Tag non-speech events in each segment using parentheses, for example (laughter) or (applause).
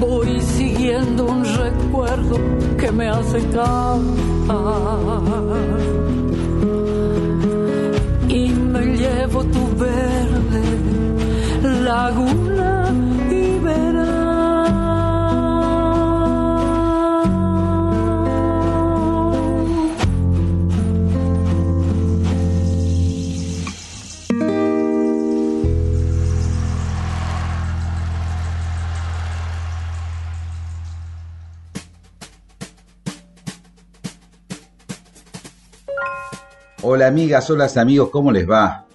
Voy siguiendo un recuerdo que me hace cantar. Amigas, hola amigos, ¿cómo les va?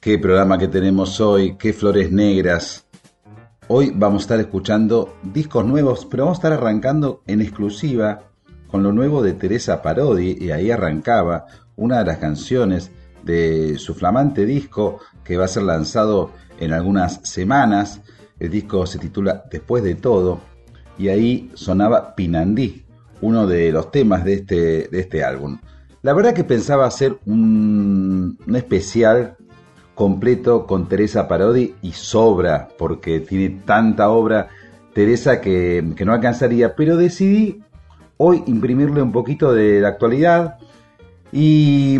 Qué programa que tenemos hoy, qué flores negras. Hoy vamos a estar escuchando discos nuevos, pero vamos a estar arrancando en exclusiva con lo nuevo de Teresa Parodi y ahí arrancaba una de las canciones de su flamante disco que va a ser lanzado en algunas semanas. El disco se titula Después de todo y ahí sonaba Pinandí, uno de los temas de este, de este álbum. La verdad que pensaba hacer un, especial completo con Teresa Parodi y sobra, porque tiene tanta obra Teresa que, no alcanzaría, pero decidí hoy imprimirle un poquito de la actualidad y,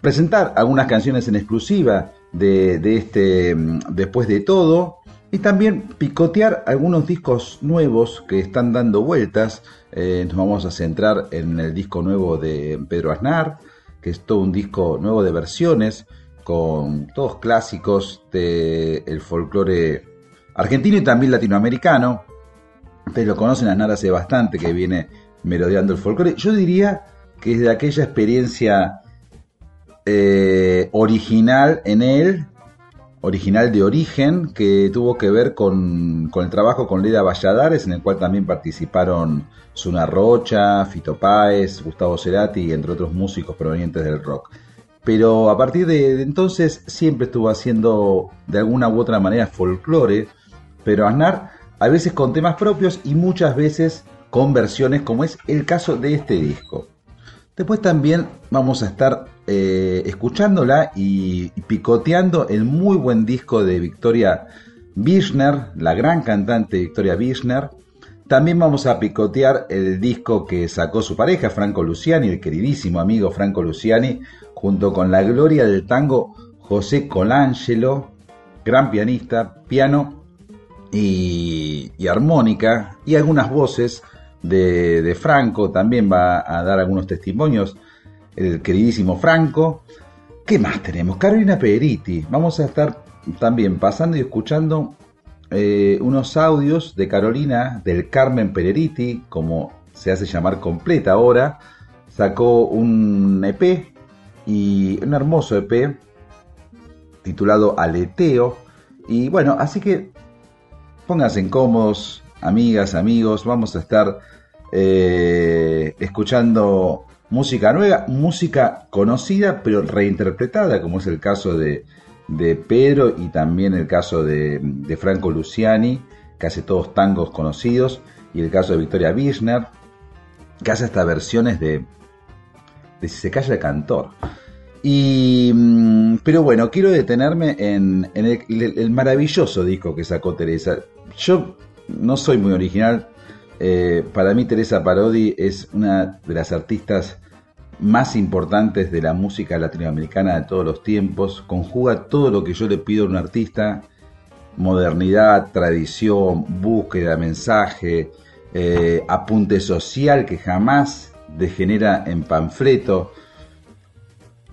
presentar algunas canciones en exclusiva de, este Después de todo y también picotear algunos discos nuevos que están dando vueltas. Eh, nos vamos a centrar en el disco nuevo de Pedro Aznar, que es todo un disco nuevo de versiones con todos clásicos del el folclore argentino y también latinoamericano. Ustedes lo conocen, Aznar hace bastante que viene merodeando el folclore. Yo diría que es de aquella experiencia eh, original en él, original de origen, que tuvo que ver con, el trabajo con Leda Valladares, en el cual también participaron Zuna Rocha, Fito Páez, Gustavo Cerati, entre otros músicos provenientes del rock. Pero a partir de, entonces siempre estuvo haciendo de alguna u otra manera folclore, pero Aznar a veces con temas propios y muchas veces con versiones como es el caso de este disco. Después también vamos a estar eh, escuchándola y, picoteando el muy buen disco de Victoria Birchner, la gran cantante Victoria Birchner. También vamos a picotear el disco que sacó su pareja, Franco Luciani, el queridísimo amigo Franco Luciani, junto con la gloria del tango José Colangelo, gran pianista, piano y, armónica, y algunas voces de Franco, también va a dar algunos testimonios el queridísimo Franco. ¿Qué más tenemos? Carolina Periti. Vamos a estar también pasando y escuchando eh, unos audios de Carolina del Carmen Pereriti, como se hace llamar completa ahora. Sacó un EP y un hermoso EP titulado Aleteo. Y bueno, así que pónganse cómodos, amigas, amigos. Vamos a estar eh, escuchando música nueva, música conocida pero reinterpretada, como es el caso de, Pedro y también el caso de, Franco Luciani, que hace todos tangos conocidos, y el caso de Victoria Birchner, que hace hasta versiones de, de Si se calla el cantor. Y, mm, pero bueno, quiero detenerme en, el, maravilloso disco que sacó Teresa. Yo no soy muy original. Eh, para mí Teresa Parodi es una de las artistas más importantes de la música latinoamericana de todos los tiempos, conjuga todo lo que yo le pido a un artista, modernidad, tradición, búsqueda, mensaje, eh, apunte social que jamás degenera en panfleto,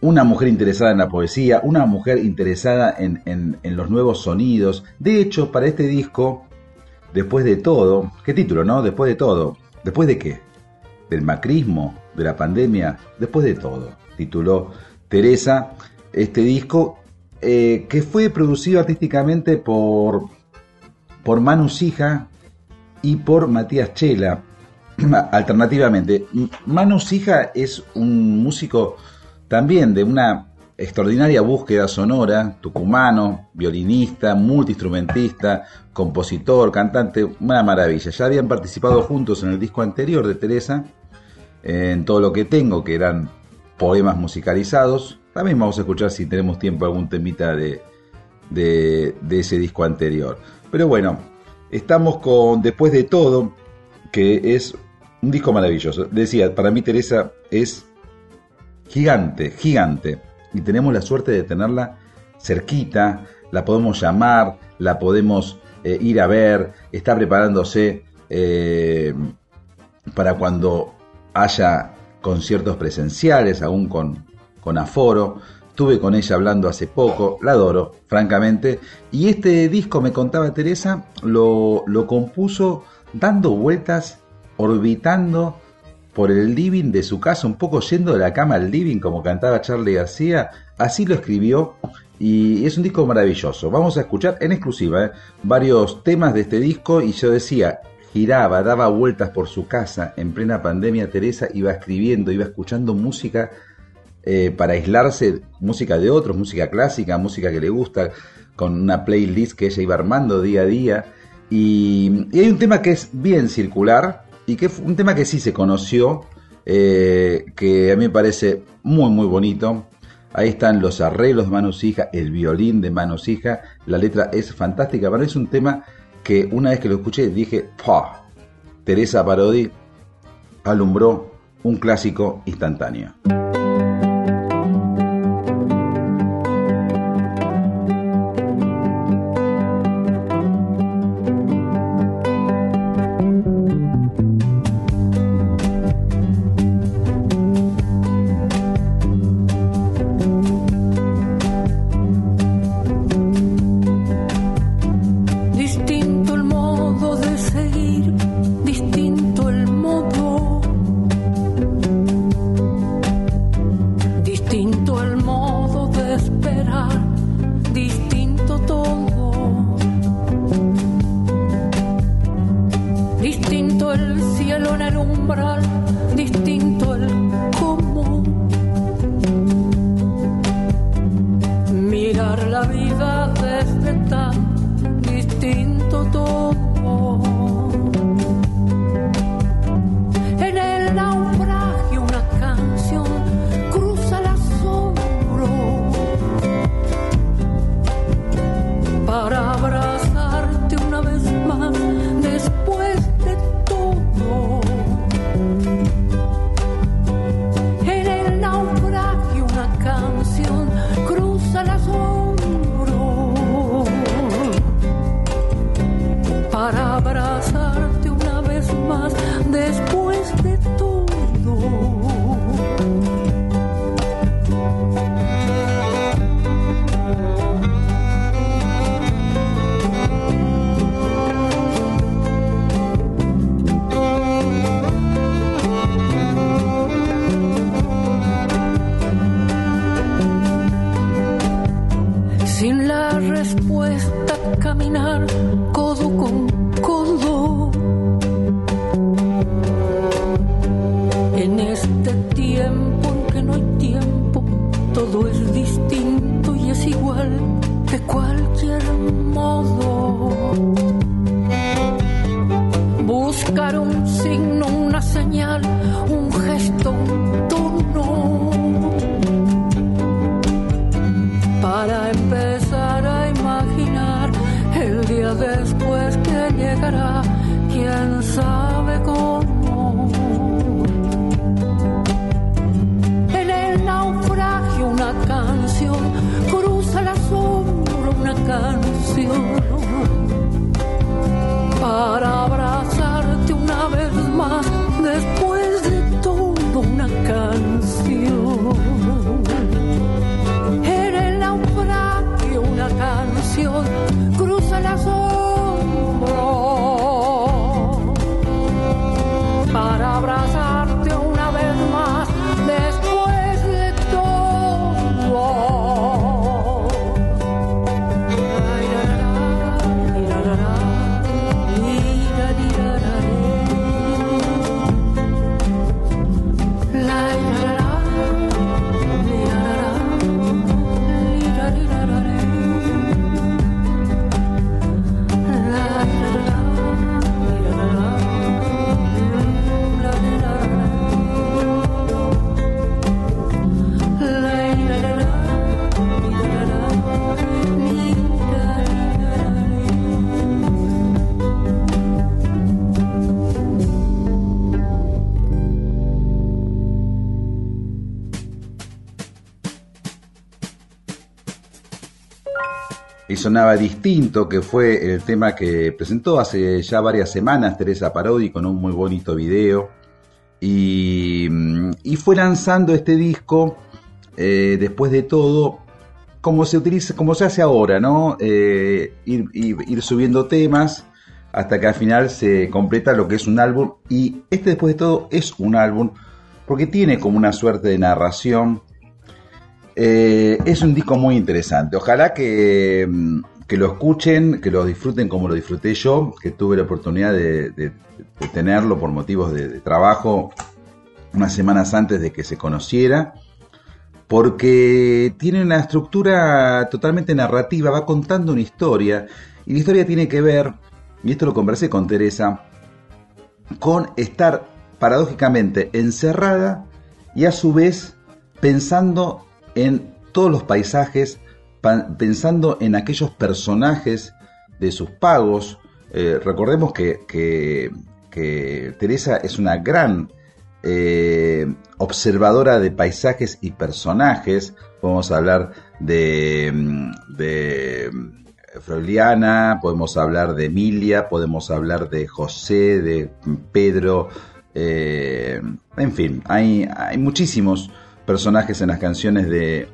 una mujer interesada en la poesía, una mujer interesada en, en los nuevos sonidos. De hecho, para este disco, después de todo, ¿qué título, no? Después de todo, ¿después de qué? ¿Del macrismo? de la pandemia, después de todo, tituló Teresa este disco eh, que fue producido artísticamente por, por Manu Sija y por Matías Chela. (clears throat) Alternativamente, Manu Sija es un músico también de una extraordinaria búsqueda sonora, tucumano, violinista, multiinstrumentista, compositor, cantante, una maravilla. Ya habían participado juntos en el disco anterior de Teresa en todo lo que tengo, que eran poemas musicalizados. También vamos a escuchar si tenemos tiempo algún temita de, de, ese disco anterior. Pero bueno, estamos con Después de todo, que es un disco maravilloso. Decía, para mí Teresa es gigante, gigante. Y tenemos la suerte de tenerla cerquita, la podemos llamar, la podemos eh, ir a ver, está preparándose eh, para cuando haya conciertos presenciales, aún con, con aforo. Estuve con ella hablando hace poco, la adoro, francamente. Y este disco, me contaba Teresa, lo, lo compuso dando vueltas, orbitando por el living de su casa, un poco yendo de la cama al living, como cantaba Charlie García. Así lo escribió y es un disco maravilloso. Vamos a escuchar en exclusiva ¿eh? varios temas de este disco y yo decía, giraba, daba vueltas por su casa en plena pandemia, Teresa iba escribiendo, iba escuchando música eh, para aislarse, música de otros, música clásica, música que le gusta, con una playlist que ella iba armando día a día. Y, hay un tema que es bien circular y que es un tema que sí se conoció, eh, que a mí me parece muy, muy bonito. Ahí están los arreglos de Manos Hija, el violín de Manos Hija, la letra es fantástica, pero es un tema que una vez que lo escuché dije, ¡pah! Teresa Parodi alumbró un clásico instantáneo. Sonaba distinto, que fue el tema que presentó hace ya varias semanas Teresa Parodi con un muy bonito video. Y, fue lanzando este disco, eh, después de todo, como se utiliza, como se hace ahora, ¿no? Eh, ir, ir, subiendo temas hasta que al final se completa lo que es un álbum. Y este después de todo es un álbum porque tiene como una suerte de narración eh, es un disco muy interesante. Ojalá que, mm, lo escuchen, que lo disfruten como lo disfruté yo, que tuve la oportunidad de, tenerlo por motivos de, trabajo unas semanas antes de que se conociera, porque tiene una estructura totalmente narrativa, va contando una historia, y la historia tiene que ver, y esto lo conversé con Teresa, con estar paradójicamente encerrada y a su vez pensando en todos los paisajes, pensando en aquellos personajes de sus pagos. Eh, recordemos que, Teresa es una gran eh, observadora de paisajes y personajes. Podemos hablar de, de Freuliana, podemos hablar de Emilia, podemos hablar de José, de Pedro, eh, en fin, hay, hay muchísimos personajes en las canciones de,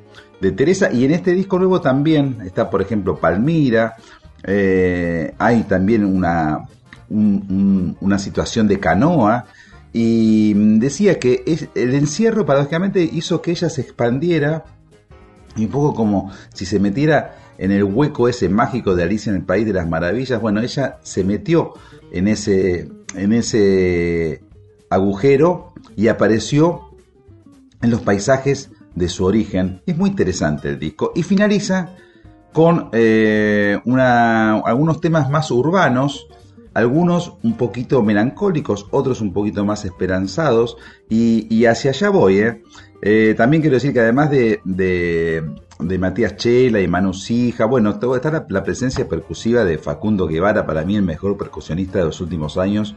Teresa y en este disco nuevo también está, por ejemplo, Palmira, eh, hay también una, una situación de canoa y decía que el encierro paradójicamente hizo que ella se expandiera y un poco como si se metiera en el hueco ese mágico de Alicia en el País de las Maravillas. Bueno, ella se metió en ese, en ese agujero y apareció en los paisajes de su origen. Es muy interesante el disco. Y finaliza con eh, algunos temas más urbanos, algunos un poquito melancólicos, otros un poquito más esperanzados, y, hacia allá voy. ¿eh? Eh, también quiero decir que además de, de, Matías Chela y Manu Sija, bueno, está la, la, presencia percusiva de Facundo Guevara, para mí el mejor percusionista de los últimos años,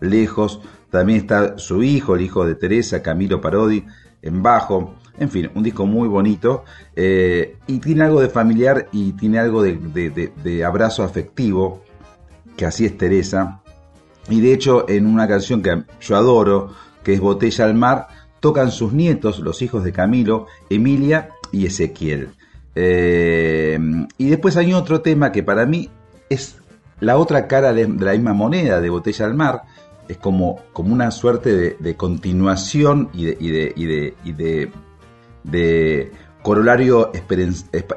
lejos. También está su hijo, el hijo de Teresa, Camilo Parodi, en bajo. En fin, un disco muy bonito eh, y tiene algo de familiar y tiene algo de, abrazo afectivo, que así es Teresa. Y de hecho, en una canción que yo adoro, que es Botella al Mar, tocan sus nietos, los hijos de Camilo, Emilia y Ezequiel. Eh, y después hay otro tema que para mí es la otra cara de, la misma moneda de Botella al Mar, es como, como una suerte de, continuación y de, y de, de corolario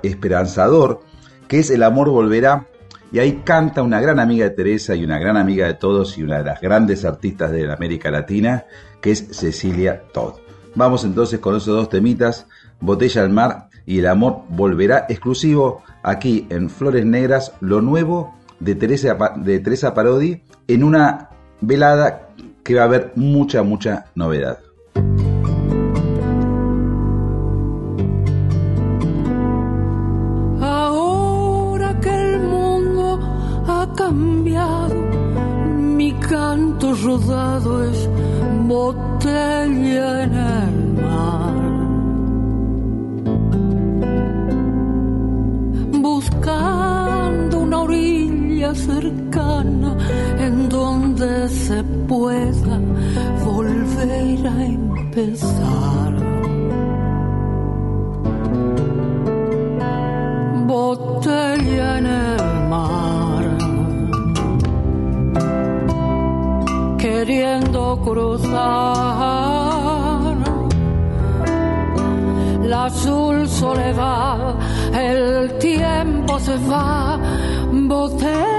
esperanzador, que es El amor volverá. Y ahí canta una gran amiga de Teresa y una gran amiga de todos y una de las grandes artistas de América Latina, que es Cecilia Todd. Vamos entonces con esos dos temitas, Botella al mar y El amor volverá, exclusivo aquí en Flores Negras, lo nuevo de Teresa, de Teresa Parodi, en una velada que va a haber mucha, mucha novedad. Ahora que el mundo ha cambiado, mi canto rodado es botella en el mar. Buscando una orilla cercana en donde se pueda volver a empezar. Botella en el mar, queriendo cruzar la azul soledad, el tiempo se va, botella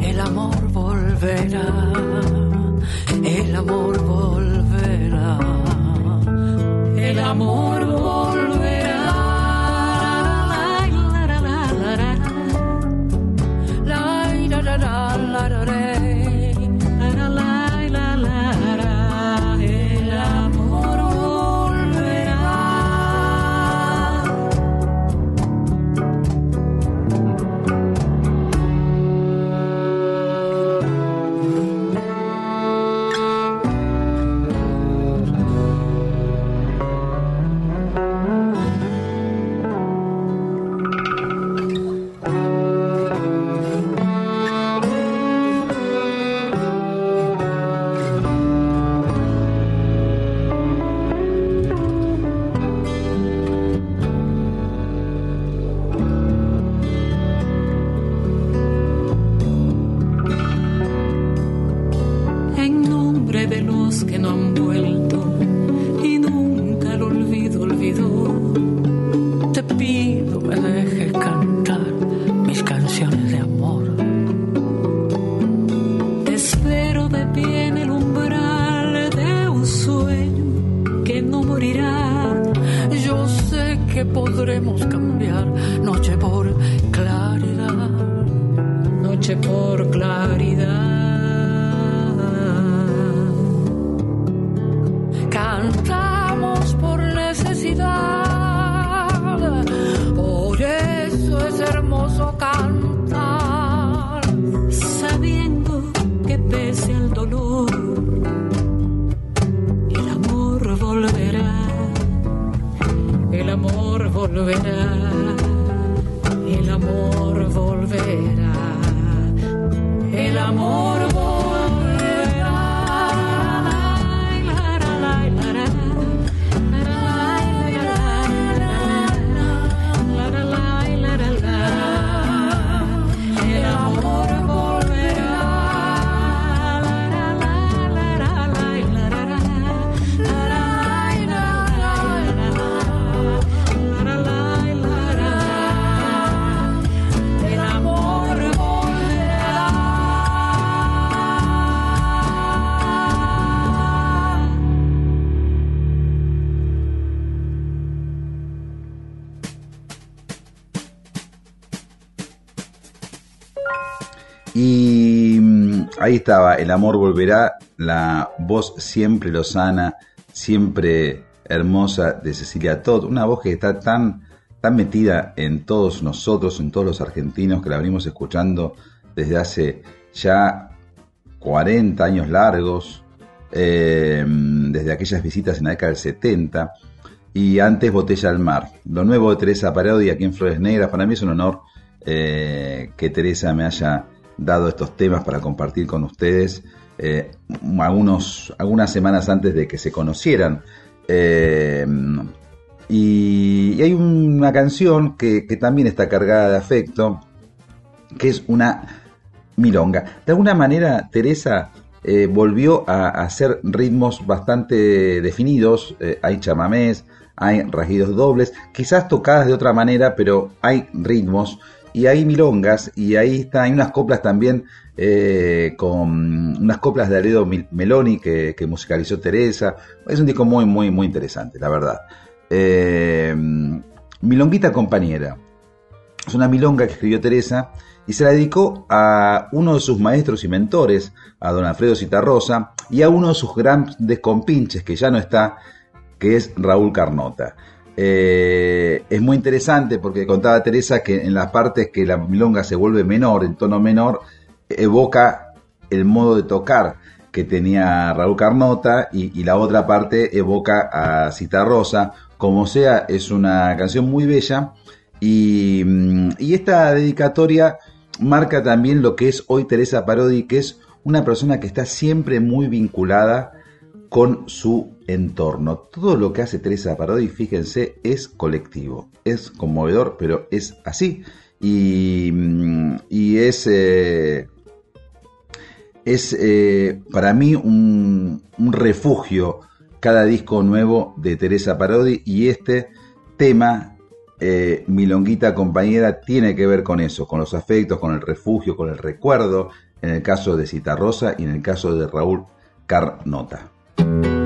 el amor volverá, el amor Ahí estaba, el amor volverá, la voz siempre lozana, siempre hermosa de Cecilia Todd, una voz que está tan, tan metida en todos nosotros, en todos los argentinos que la venimos escuchando desde hace ya 40 años largos, eh, desde aquellas visitas en la década del 70 y antes Botella al Mar. Lo nuevo de Teresa Parodi aquí en Flores Negras, para mí es un honor eh, que Teresa me haya dado estos temas para compartir con ustedes eh, algunos, algunas semanas antes de que se conocieran. Eh, y, hay una canción que, también está cargada de afecto, que es una milonga. De alguna manera, Teresa volvió a, hacer ritmos bastante definidos. hay chamamés, hay rajidos dobles, quizás tocadas de otra manera, pero hay ritmos y hay milongas y ahí está, hay unas coplas también eh, con unas coplas de Aredo Meloni que, musicalizó Teresa. Es un disco muy, muy, muy interesante, la verdad. Eh, Milonguita compañera. Es una milonga que escribió Teresa y se la dedicó a uno de sus maestros y mentores, a don Alfredo Citarrosa, y a uno de sus grandes compinches, que ya no está, que es Raúl Carnota. Eh, es muy interesante porque contaba Teresa que en las partes que la milonga se vuelve menor, en tono menor, evoca el modo de tocar que tenía Raúl Carnota y, la otra parte evoca a Cita Rosa. Como sea, es una canción muy bella y, y esta dedicatoria marca también lo que es hoy Teresa Parodi, que es una persona que está siempre muy vinculada con su entorno. Todo lo que hace Teresa Parodi, fíjense, es colectivo, es conmovedor, pero es así. Y, mm, es, eh, es eh, para mí un, refugio cada disco nuevo de Teresa Parodi y este tema, eh, Milonguita compañera, tiene que ver con eso, con los afectos, con el refugio, con el recuerdo, en el caso de Citarrosa y en el caso de Raúl Carnota. Thank you.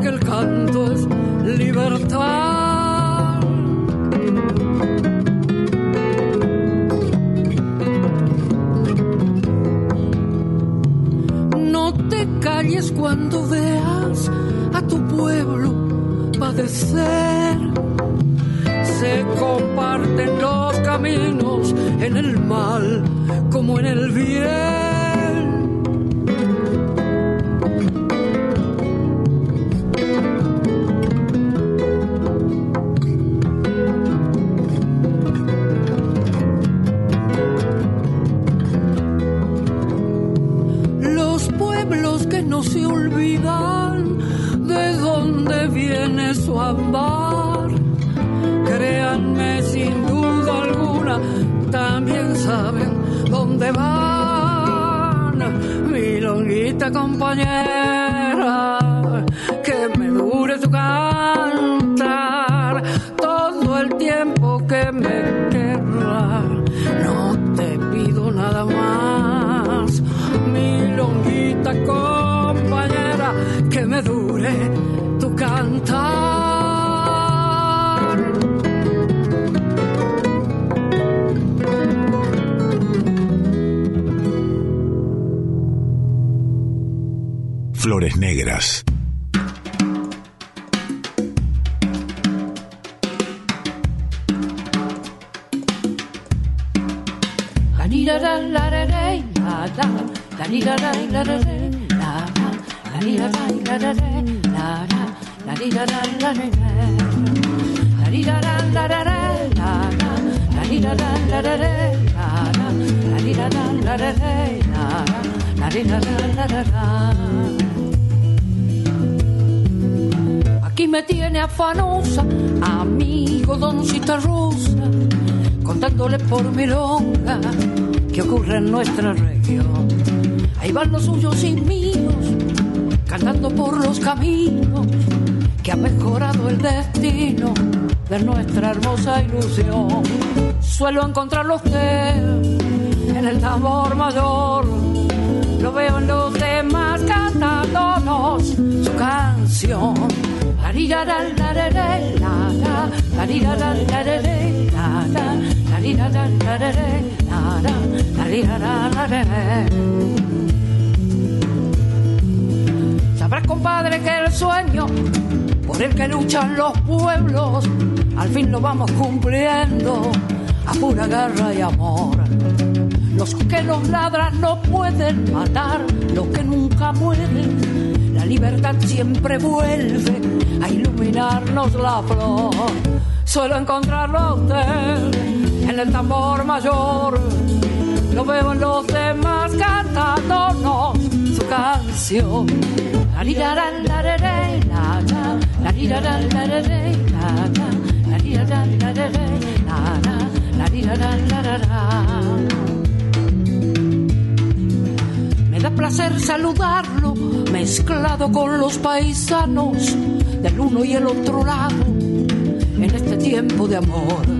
que el canto es libertad. No te calles cuando veas a tu pueblo padecer. Sabrás, compadre, que el sueño por el que luchan los pueblos, al fin lo vamos cumpliendo a pura guerra y amor. Los que nos ladran no pueden matar lo que nunca mueren. La libertad siempre vuelve a iluminarnos la flor. Suelo encontrarlo a usted en el tambor mayor no veo en los demás cantándonos su canción. Me da placer saludarlo, mezclado con los paisanos del uno y el otro lado, en este tiempo de amor.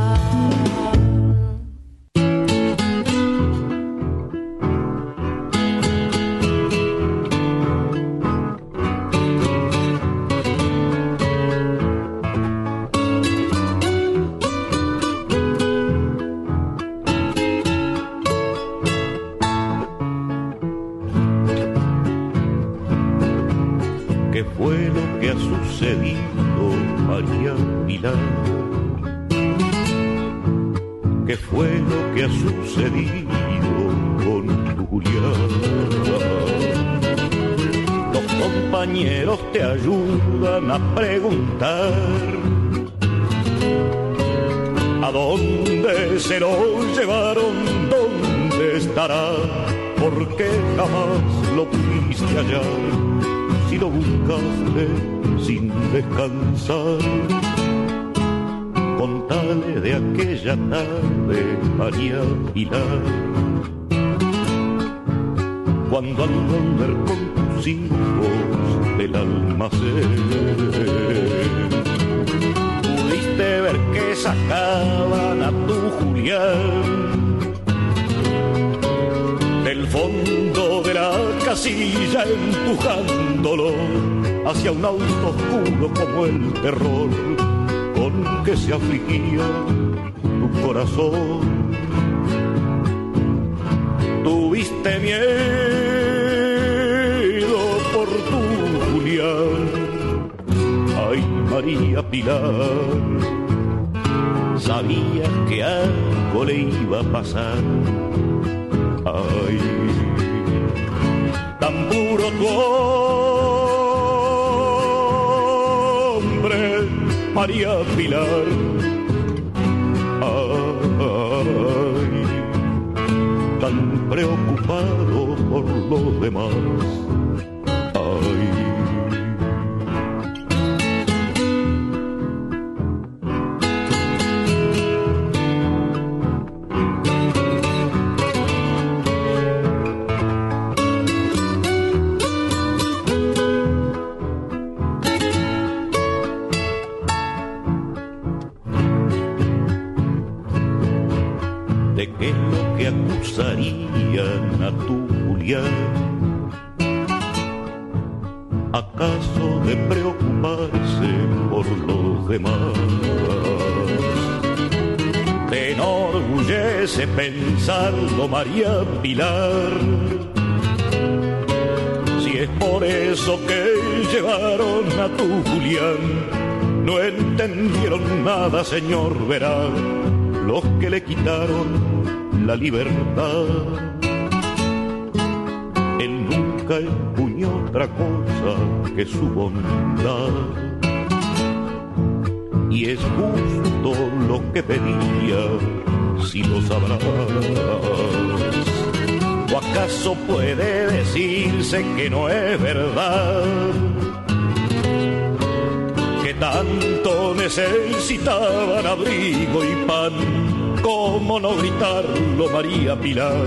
un auto oscuro como el terror con que se afligía tu corazón. Tuviste miedo por tu Julián. Ay, María Pilar, sabía que algo le iba a pasar. María Pilar. Eso que llevaron a tu Julián, no entendieron nada, señor, verá, los que le quitaron la libertad. Él nunca empuñó otra cosa que su bondad. Y es justo lo que pedía si lo sabrás. ¿O acaso puede decirse que no es verdad? Que tanto necesitaban abrigo y pan, ¿cómo no gritarlo María Pilar?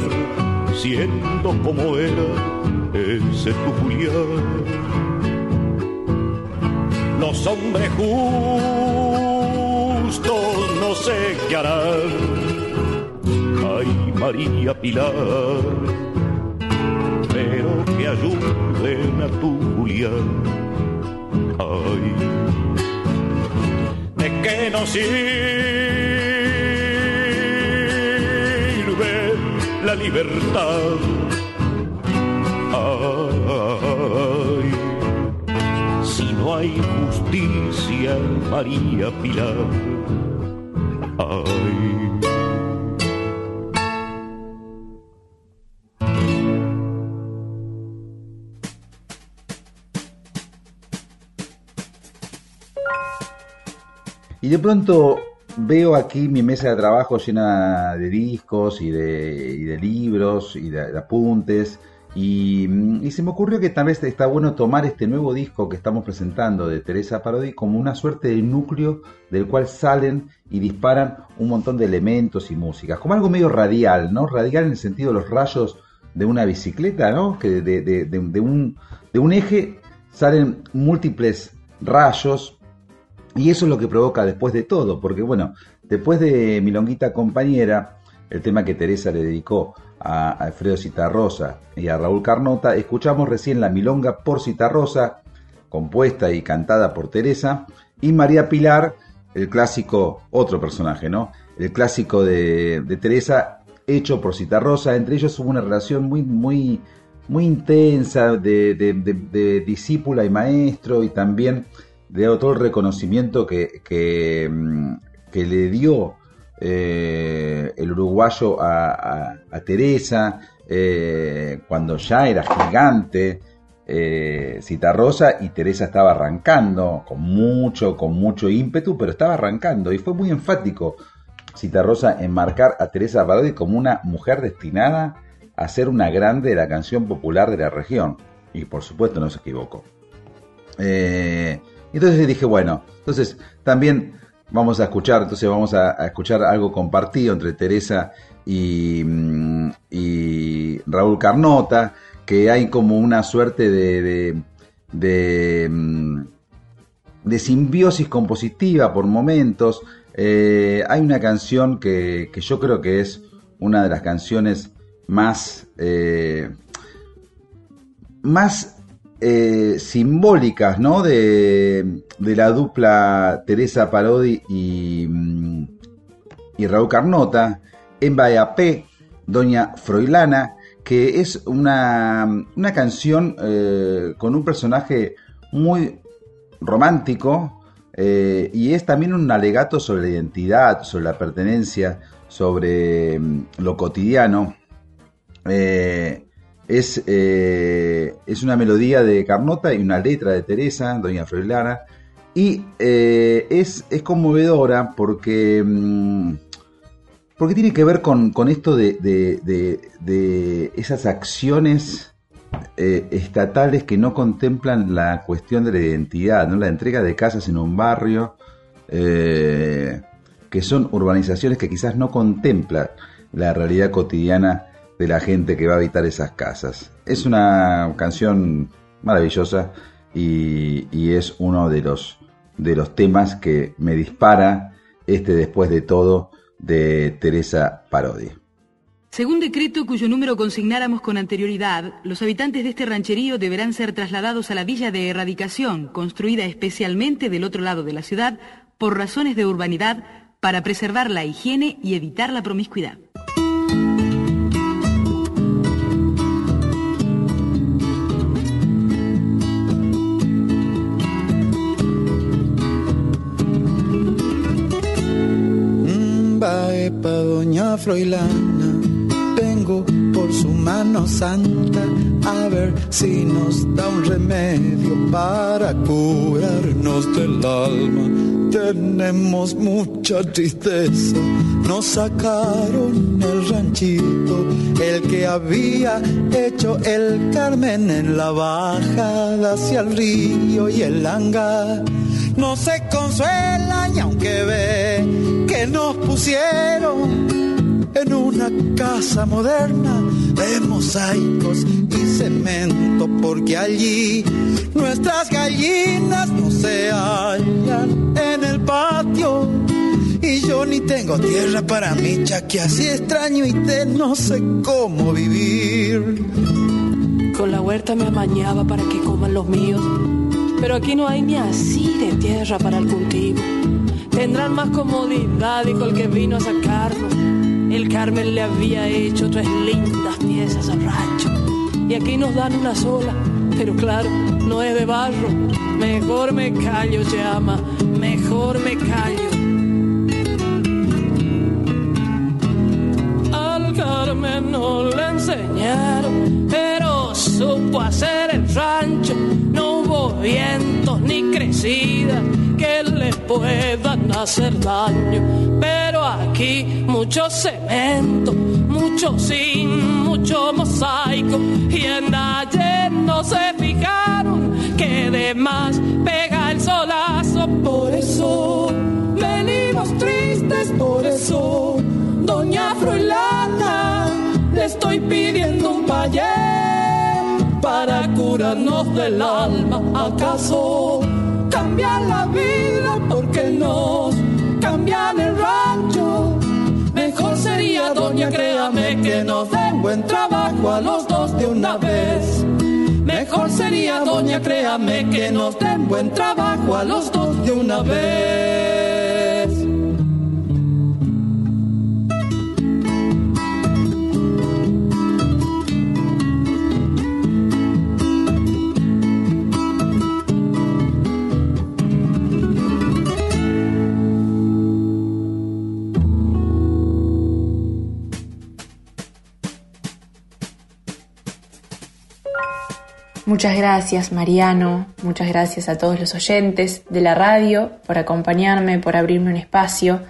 Siendo como era ese tu Julián. Los hombres justos no sé qué harán María Pilar, pero que ayuden a tu Julián. Ay, de qué nos sirve la libertad. Ay, si no hay justicia, María Pilar. Ay. Y de pronto veo aquí mi mesa de trabajo llena de discos y de, libros y de, apuntes. Y, se me ocurrió que tal vez está bueno tomar este nuevo disco que estamos presentando de Teresa Parodi como una suerte de núcleo del cual salen y disparan un montón de elementos y músicas, como algo medio radial, ¿no? Radial en el sentido de los rayos de una bicicleta, ¿no? Que de, un, de un eje salen múltiples rayos y eso es lo que provoca después de todo, porque bueno, después de Milonguita Compañera, el tema que Teresa le dedicó a Alfredo Citarrosa y a Raúl Carnota, escuchamos recién la Milonga por Citarrosa, compuesta y cantada por Teresa, y María Pilar, el clásico, otro personaje, ¿no? El clásico de, Teresa, hecho por Citarrosa, entre ellos hubo una relación muy, muy, muy intensa de, de discípula y maestro, y también de todo el reconocimiento que, que, mm, le dio eh, el uruguayo a, Teresa eh, cuando ya era gigante. Eh, Citarrosa y Teresa estaba arrancando con mucho, con mucho ímpetu, pero estaba arrancando y fue muy enfático Citarrosa en marcar a Teresa Parodi como una mujer destinada a ser una grande de la canción popular de la región. Y por supuesto no se equivocó. Eh, entonces dije, bueno, entonces también vamos a escuchar, entonces vamos a, escuchar algo compartido entre Teresa y, mm, Raúl Carnota, que hay como una suerte de, de, mm, simbiosis compositiva por momentos. Eh, hay una canción que, yo creo que es una de las canciones más, eh, más eh, simbólicas ¿no? de, la dupla Teresa Parodi y, mm, Raúl Carnota, en P, Doña Froilana, que es una, una canción eh, con un personaje muy romántico eh, y es también un alegato sobre la identidad, sobre la pertenencia, sobre mm, lo cotidiano. Es, eh, es, una melodía de Carnota y una letra de Teresa, Doña Froilana, y es, es, conmovedora porque, mm, porque tiene que ver con, esto de, de esas acciones eh, estatales que no contemplan la cuestión de la identidad, ¿no? la entrega de casas en un barrio, eh, que son urbanizaciones que quizás no contemplan la realidad cotidiana de la gente que va a habitar esas casas. Es una canción maravillosa y, es uno de los, de los temas que me dispara este después de todo de Teresa Parodi. Según decreto cuyo número consignáramos con anterioridad, los habitantes de este rancherío deberán ser trasladados a la villa de erradicación, construida especialmente del otro lado de la ciudad, por razones de urbanidad, para preservar la higiene y evitar la promiscuidad. Mm, doña por su mano santa a ver si nos da un remedio para curarnos del alma. Tenemos mucha tristeza, nos sacaron el ranchito, el que había hecho el Carmen en la bajada hacia el río y el hangar. No se consuela y aunque ve que nos pusieron en una casa moderna de mosaicos y cemento, porque allí nuestras gallinas no se hallan en el patio. Y yo ni tengo tierra para mí, ya que así extraño y te no sé cómo vivir. Con la huerta me amañaba para que coman los míos, pero aquí no hay ni así de tierra para el cultivo. Tendrán más comodidad, dijo el que vino a sacarnos el Carmen le había hecho tres lindas piezas al rancho. Y aquí nos dan una sola, pero claro, no es de barro. Mejor me callo, llama, mejor me callo. Al Carmen no le enseñaron, pero supo hacer el rancho. Hubo vientos ni crecida que le puedan hacer daño. Pero aquí mucho cemento, mucho zinc, mucho mosaico. Y en ayer no se fijaron que de más pega el solazo. Por eso venimos tristes, por eso, doña Froilana, le estoy pidiendo un payé para curarnos del alma. ¿Acaso? cambian la vida porque nos cambian el rancho. Mejor sería, doña, créame que nos den buen trabajo a los dos de una vez. Mejor sería, doña, créame que nos den buen trabajo a los dos de una vez. Muchas gracias Mariano, muchas gracias a todos los oyentes de la radio por acompañarme, por abrirme un espacio,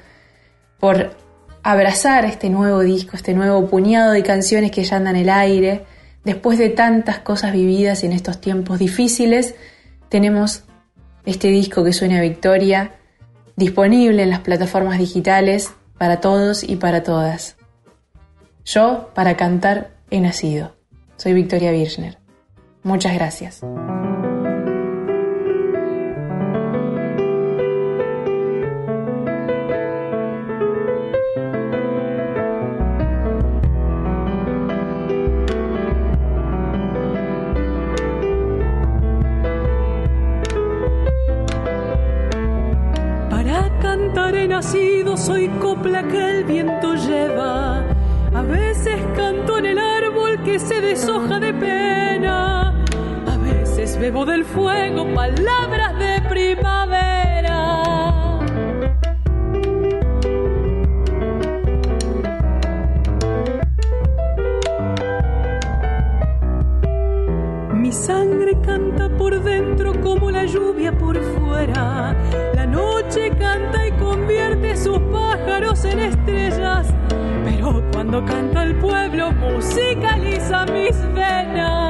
por abrazar este nuevo disco, este nuevo puñado de canciones que ya andan en el aire. Después de tantas cosas vividas en estos tiempos difíciles, tenemos este disco que suena a Victoria, disponible en las plataformas digitales para todos y para todas. Yo, para cantar, he nacido. Soy Victoria Birchner. Muchas gracias. Para cantar he nacido, soy copla que el viento lleva. A veces canto en el árbol que se deshoja de pena veces bebo del fuego palabras de primavera. Mi sangre canta por dentro como la lluvia por fuera. La noche canta y convierte sus pájaros en estrellas. Pero cuando canta el pueblo musicaliza mis venas.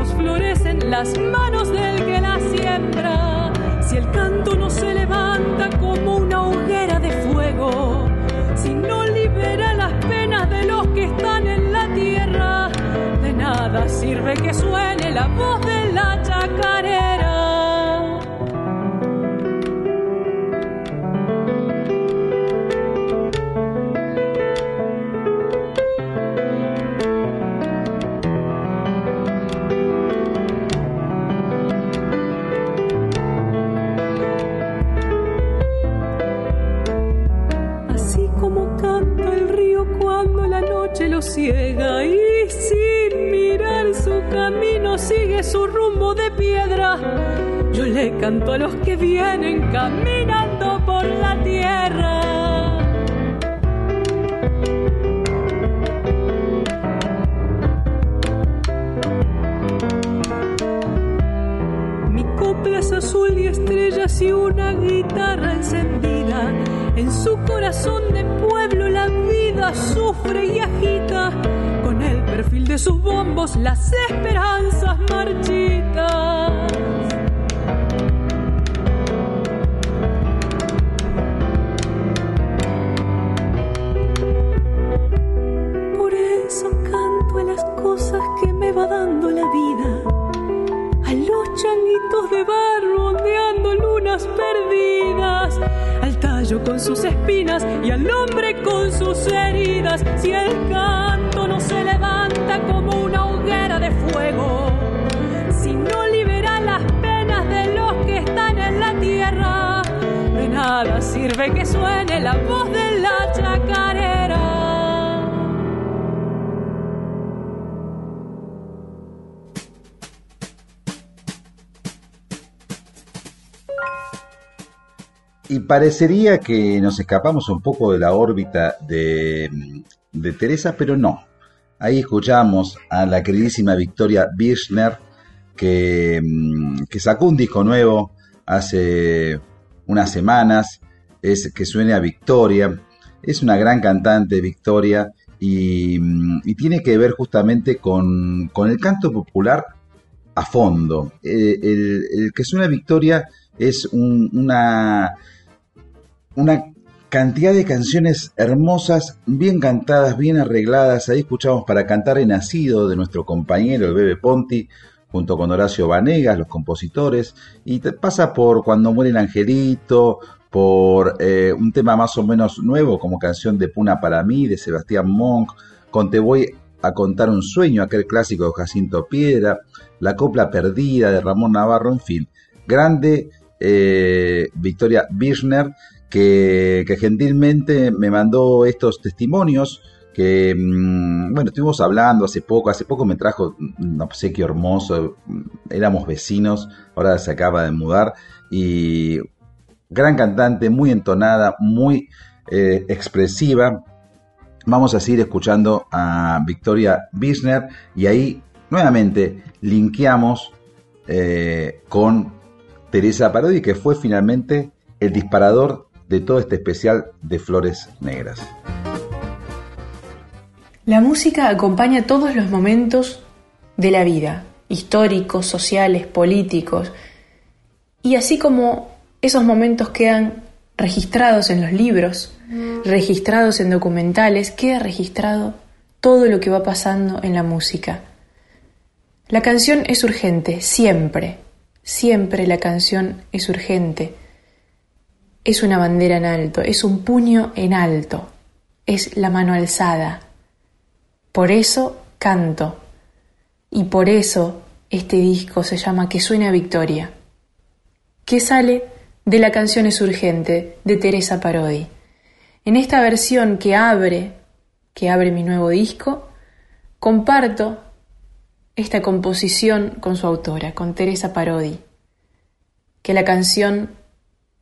Gajos florecen las manos del que la siembra. Si el canto no se levanta como una hoguera de fuego, si no libera las penas de los que están en la tierra, de nada sirve que suene la voz de la chacarera. Le canto a los que vienen caminando por la tierra. Mi copla es azul y estrellas y una guitarra encendida. En su corazón de pueblo la vida sufre y agita. Con el perfil de sus bombos las esperanzas marchitas. Sus espinas y al hombre con sus heridas. Si el canto no se levanta como una hoguera de fuego, si no libera las penas de los que están en la tierra, de nada sirve que suene la voz de la chacarera. Y parecería que nos escapamos un poco de la órbita de, de Teresa, pero no. Ahí escuchamos a la queridísima Victoria Birchner, que, mm, que sacó un disco nuevo hace unas semanas, es que suene a Victoria. Es una gran cantante, Victoria, y, mm, y tiene que ver justamente con, con el canto popular a fondo. Eh, el, el que suena a Victoria es un- una, una cantidad de canciones hermosas, bien cantadas, bien arregladas. Ahí escuchamos para cantar He Nacido de nuestro compañero, el Bebe Ponti, junto con Horacio Vanegas, los compositores. Y te pasa por Cuando muere el angelito, por eh, un tema más o menos nuevo como canción de Puna para mí, de Sebastián Monk, con Te voy a contar un sueño, aquel clásico de Jacinto Piedra, La copla perdida de Ramón Navarro, en fin. Grande eh, Victoria Birchner, que, gentilmente me mandó estos testimonios que, mm, bueno, estuvimos hablando hace poco, hace poco me trajo un obsequio hermoso, éramos vecinos, ahora se acaba de mudar y gran cantante, muy entonada, muy eh, expresiva. Vamos a seguir escuchando a Victoria Bisner y ahí nuevamente linkeamos eh, con Teresa Parodi, que fue finalmente el disparador de todo este especial de Flores Negras. La música acompaña todos los momentos de la vida, históricos, sociales, políticos, y así como esos momentos quedan registrados en los libros, registrados en documentales, queda registrado todo lo que va pasando en la música. La canción es urgente, siempre, siempre la canción es urgente. Es una bandera en alto, es un puño en alto, es la mano alzada. Por eso canto. Y por eso este disco se llama Que suena Victoria, que sale de la canción Es Urgente de Teresa Parodi. En esta versión que abre, que abre mi nuevo disco, comparto esta composición con su autora, con Teresa Parodi. Que la canción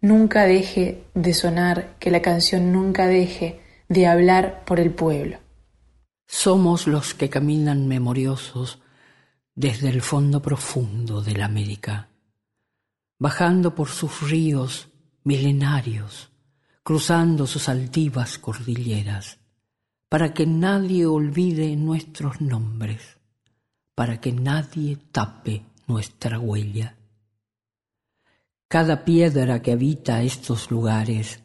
nunca deje de sonar, que la canción nunca deje de hablar por el pueblo. Somos los que caminan memoriosos desde el fondo profundo de la América, bajando por sus ríos milenarios, cruzando sus altivas cordilleras, para que nadie olvide nuestros nombres, para que nadie tape nuestra huella. Cada piedra que habita estos lugares,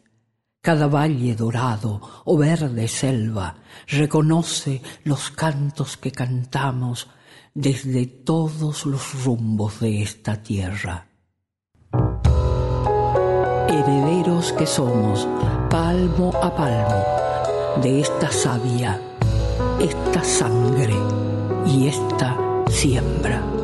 cada valle dorado o verde selva, reconoce los cantos que cantamos desde todos los rumbos de esta tierra. Herederos que somos, palmo a palmo, de esta savia, esta sangre y esta siembra.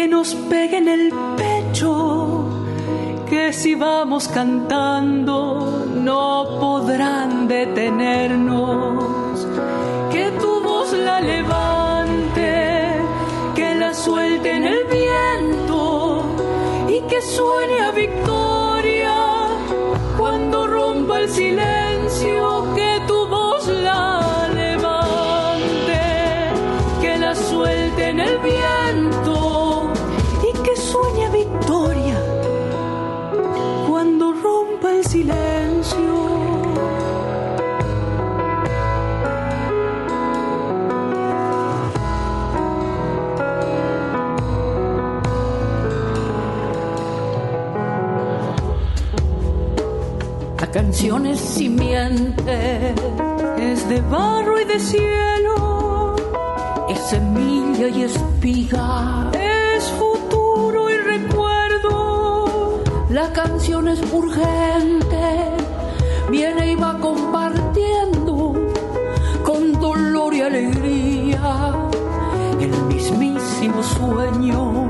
que nos pegue en el pecho, que si vamos cantando no podrán detenernos, que tu voz la levante, que la suelte en el viento y que suene a victoria cuando rompa el silencio, canción es simiente, es de barro y de cielo, es semilla y espiga La canción es urgente, viene y va compartiendo con dolor y alegría el mismísimo sueño.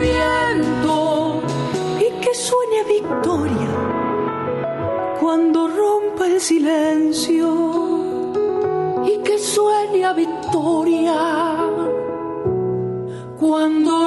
silencio y que suene a victoria cuando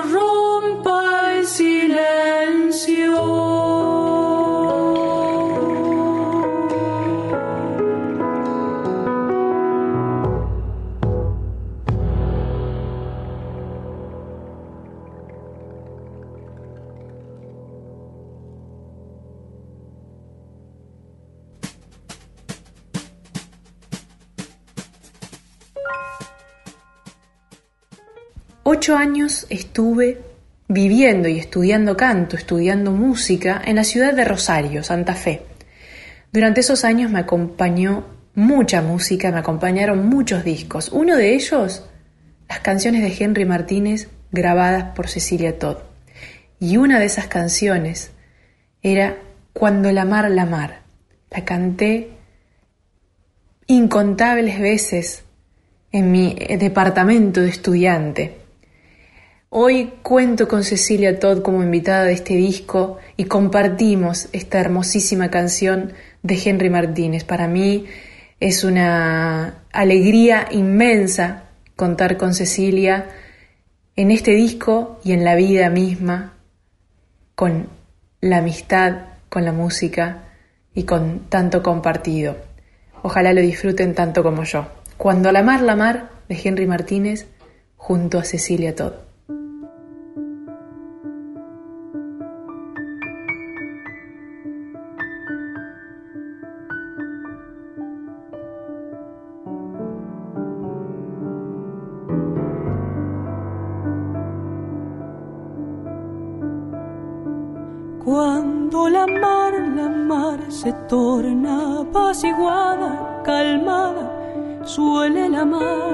Ocho años estuve viviendo y estudiando canto, estudiando música en la ciudad de Rosario, Santa Fe. Durante esos años me acompañó mucha música, me acompañaron muchos discos. Uno de ellos, las canciones de Henry Martínez grabadas por Cecilia Todd. Y una de esas canciones era Cuando la mar la mar. La canté incontables veces en mi departamento de estudiante. Hoy cuento con Cecilia Todd como invitada de este disco y compartimos esta hermosísima canción de Henry Martínez. Para mí es una alegría inmensa contar con Cecilia en este disco y en la vida misma, con la amistad, con la música y con tanto compartido. Ojalá lo disfruten tanto como yo. Cuando la mar, la mar, de Henry Martínez, junto a Cecilia Todd. Se torna apaciguada, calmada, suele la mar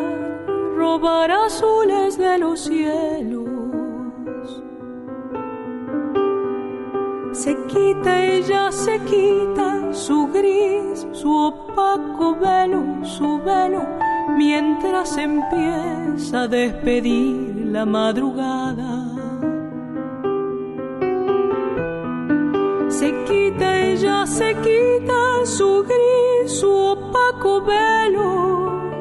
robar azules de los cielos. Se quita ella, se quita su gris, su opaco velo, su velo, mientras empieza a despedir la madrugada. Se quita ella, se quita su gris, su opaco velo,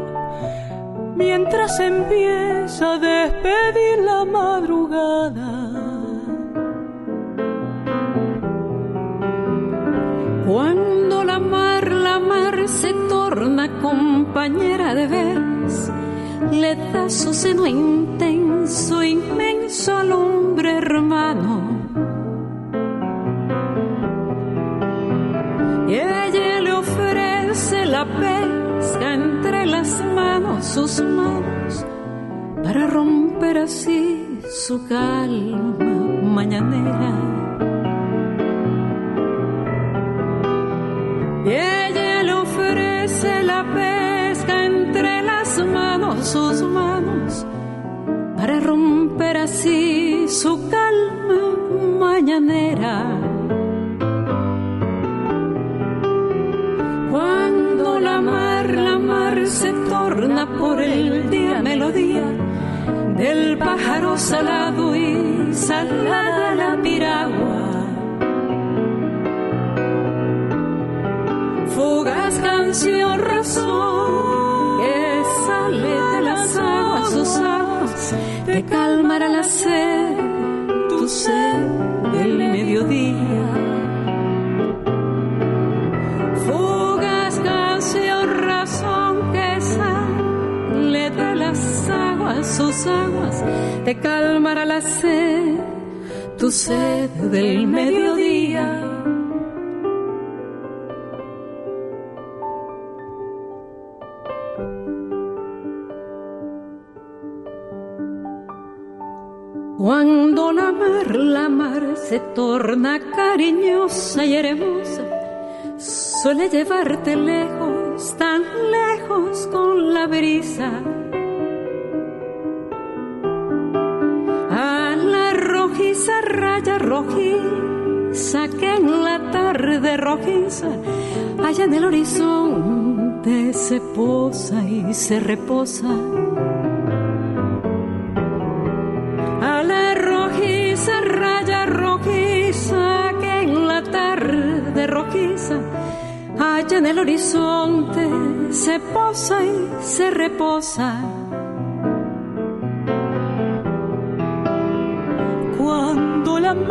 mientras empieza a despedir la madrugada. Cuando la mar, la mar se torna compañera de veras, le da su seno intenso, inmenso al hombre hermano. Ella le ofrece la pesca entre las manos, sus manos, para romper así su calma mañanera. Ella le ofrece la pesca entre las manos, sus manos, para romper así su calma mañanera. Se torna por el día melodía del pájaro salado y salada la piragua. Fugaz canción razón que sale de las aguas, sus aguas, te calmará la sed, tu sed del mediodía. Sus aguas, te calmará la sed, tu sed del mediodía. Cuando la mar, la mar se torna cariñosa y hermosa, suele llevarte lejos, tan lejos con la brisa. Rojiza que en la tarde rojiza, allá en el horizonte se posa y se reposa. a la rojiza raya rojiza que en la tarde rojiza allá en el horizonte se posa y se reposa.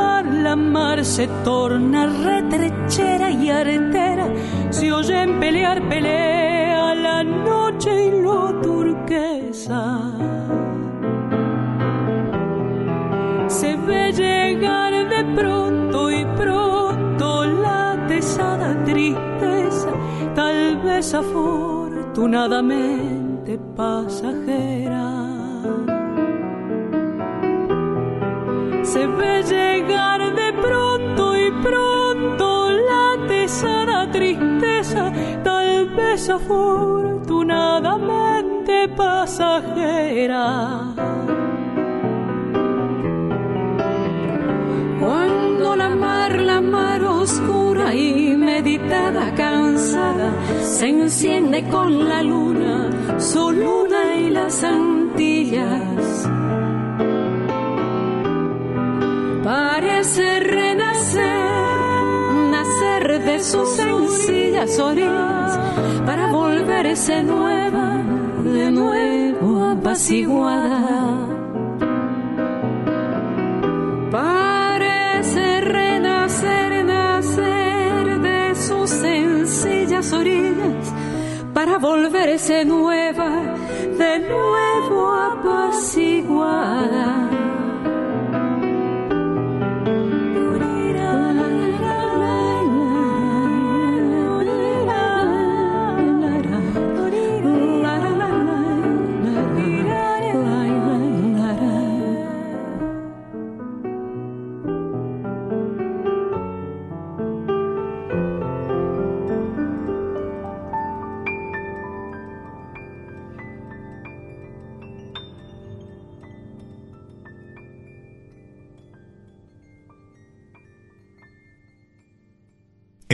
Mar, la mar se torna retrechera y artera, se oyen pelear, pelea la noche y lo turquesa. se ve llegar de pronto y pronto la pesada tristeza, tal vez afortunadamente pasajera. Tal vez afortunadamente pasajera. Cuando la mar, la mar oscura y meditada, cansada, se enciende con la luna, su luna y las Antillas. Parece renacer, nacer de sus sencillas orillas volverse nueva, de nuevo apaciguada. Parece renacer, nacer de sus sencillas orillas para volverse nueva, de nuevo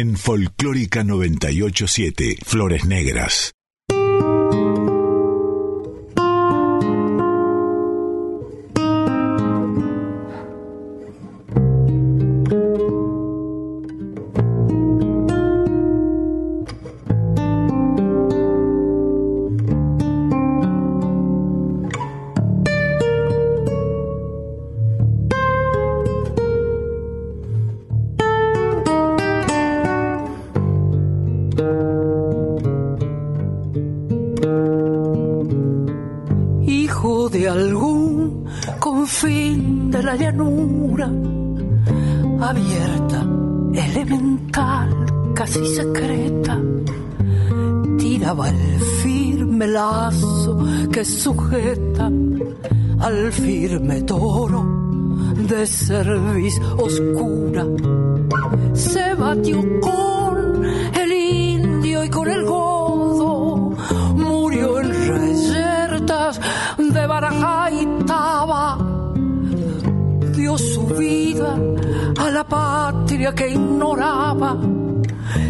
en Folclórica 987, Flores Negras. Sujeta al firme toro de cerviz oscura. Se batió con el indio y con el godo, murió en reyertas de baraja Su vida a la patria que ignoraba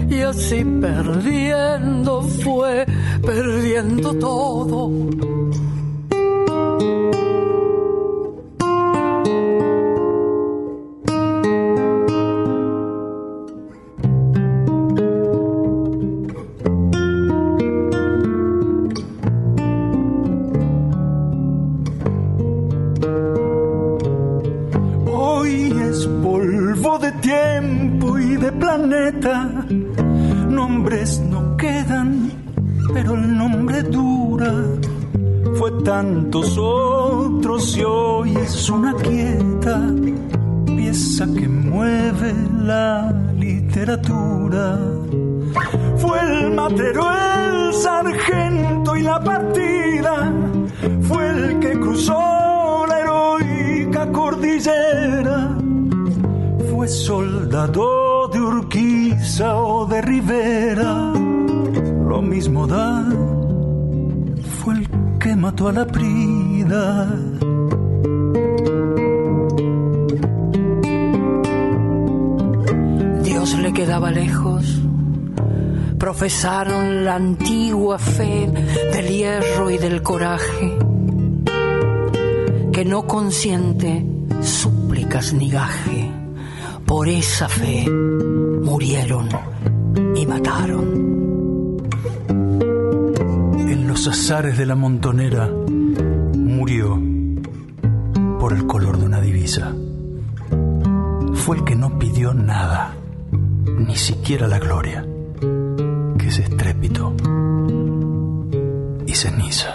y así perdiendo fue perdiendo todo. Tantos otros y hoy es una quieta pieza que mueve la literatura. Fue el matero, el sargento y la partida, fue el que cruzó la heroica cordillera, fue soldado de Urquiza o de Rivera, lo mismo da mató a la prida. Dios le quedaba lejos. Profesaron la antigua fe del hierro y del coraje, que no consiente súplicas ni gaje. Por esa fe murieron y mataron azares de la montonera, murió por el color de una divisa. Fue el que no pidió nada, ni siquiera la gloria, que es estrépito y ceniza.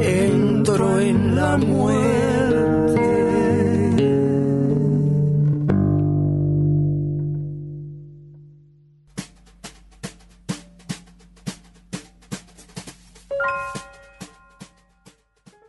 Entró en la muerte.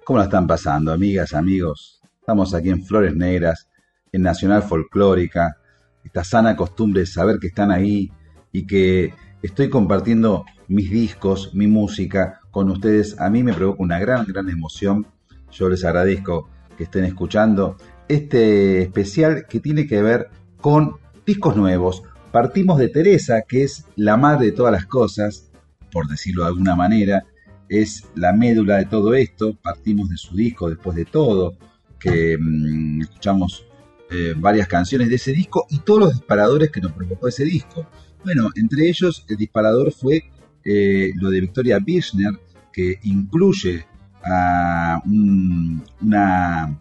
¿Cómo la están pasando, amigas, amigos? Estamos aquí en Flores Negras, en Nacional Folclórica, esta sana costumbre de saber que están ahí y que estoy compartiendo mis discos, mi música con ustedes. A mí me provoca una gran, gran emoción. Yo les agradezco que estén escuchando este especial que tiene que ver con discos nuevos. Partimos de Teresa, que es la madre de todas las cosas, por decirlo de alguna manera, es la médula de todo esto. Partimos de su disco después de todo, que mm, escuchamos eh, varias canciones de ese disco y todos los disparadores que nos provocó ese disco. Bueno, entre ellos el disparador fue eh, lo de Victoria Birchner, que incluye a un, una,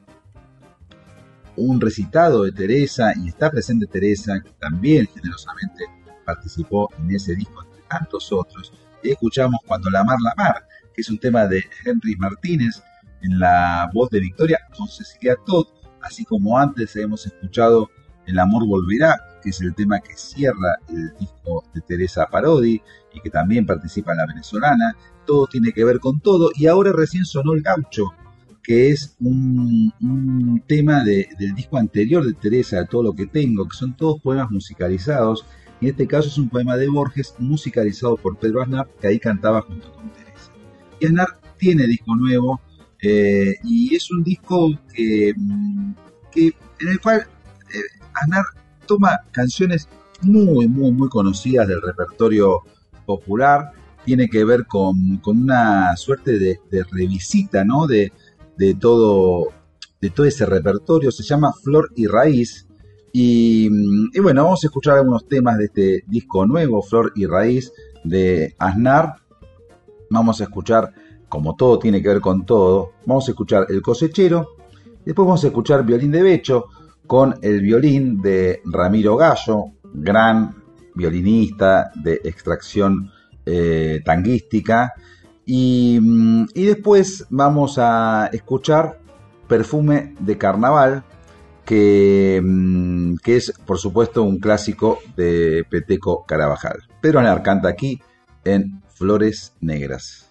un recitado de Teresa y está presente Teresa, que también generosamente participó en ese disco, entre tantos otros. Y escuchamos Cuando la mar, la mar, que es un tema de Henry Martínez en la voz de Victoria con Cecilia Todd, así como antes hemos escuchado El amor volverá, que es el tema que cierra el disco de Teresa Parodi y que también participa en la venezolana. Todo tiene que ver con todo y ahora recién sonó el gaucho, que es un, tema de, del disco anterior de Teresa, de todo lo que tengo, que son todos poemas musicalizados. Y en este caso es un poema de Borges musicalizado por Pedro Aznar, que ahí cantaba junto con Teresa. Y Aznar tiene disco nuevo eh, y es un disco que, que en el cual eh, Aznar toma canciones muy, muy, muy conocidas del repertorio popular. Tiene que ver con, con una suerte de, revisita, ¿no? De, de todo, de todo ese repertorio. Se llama Flor y Raíz. Y, y, bueno, vamos a escuchar algunos temas de este disco nuevo, Flor y Raíz, de Aznar. Vamos a escuchar, como todo tiene que ver con todo, vamos a escuchar El cosechero. Después vamos a escuchar Violín de Becho con el violín de Ramiro Gallo, gran violinista de extracción eh, tanguística. Y, y, después vamos a escuchar Perfume de Carnaval, que, que, es por supuesto un clásico de Peteco Carabajal. Pedro Anar canta aquí en Flores Negras.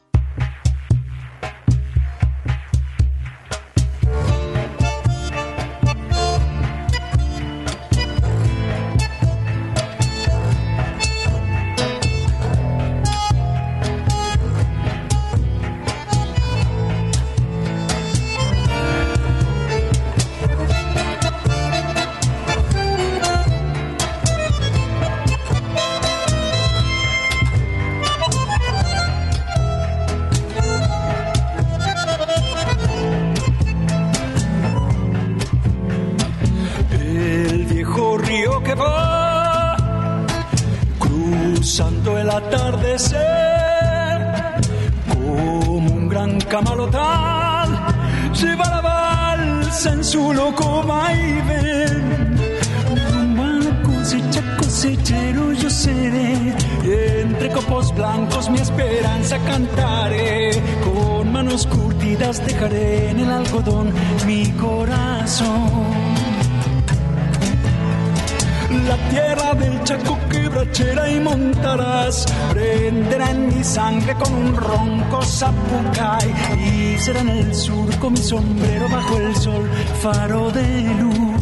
Dejaré en el algodón mi corazón. La tierra del Chaco quebrachera y montarás. Prenderá en mi sangre con un ronco zapucay y será en el surco mi sombrero bajo el sol, faro de luz,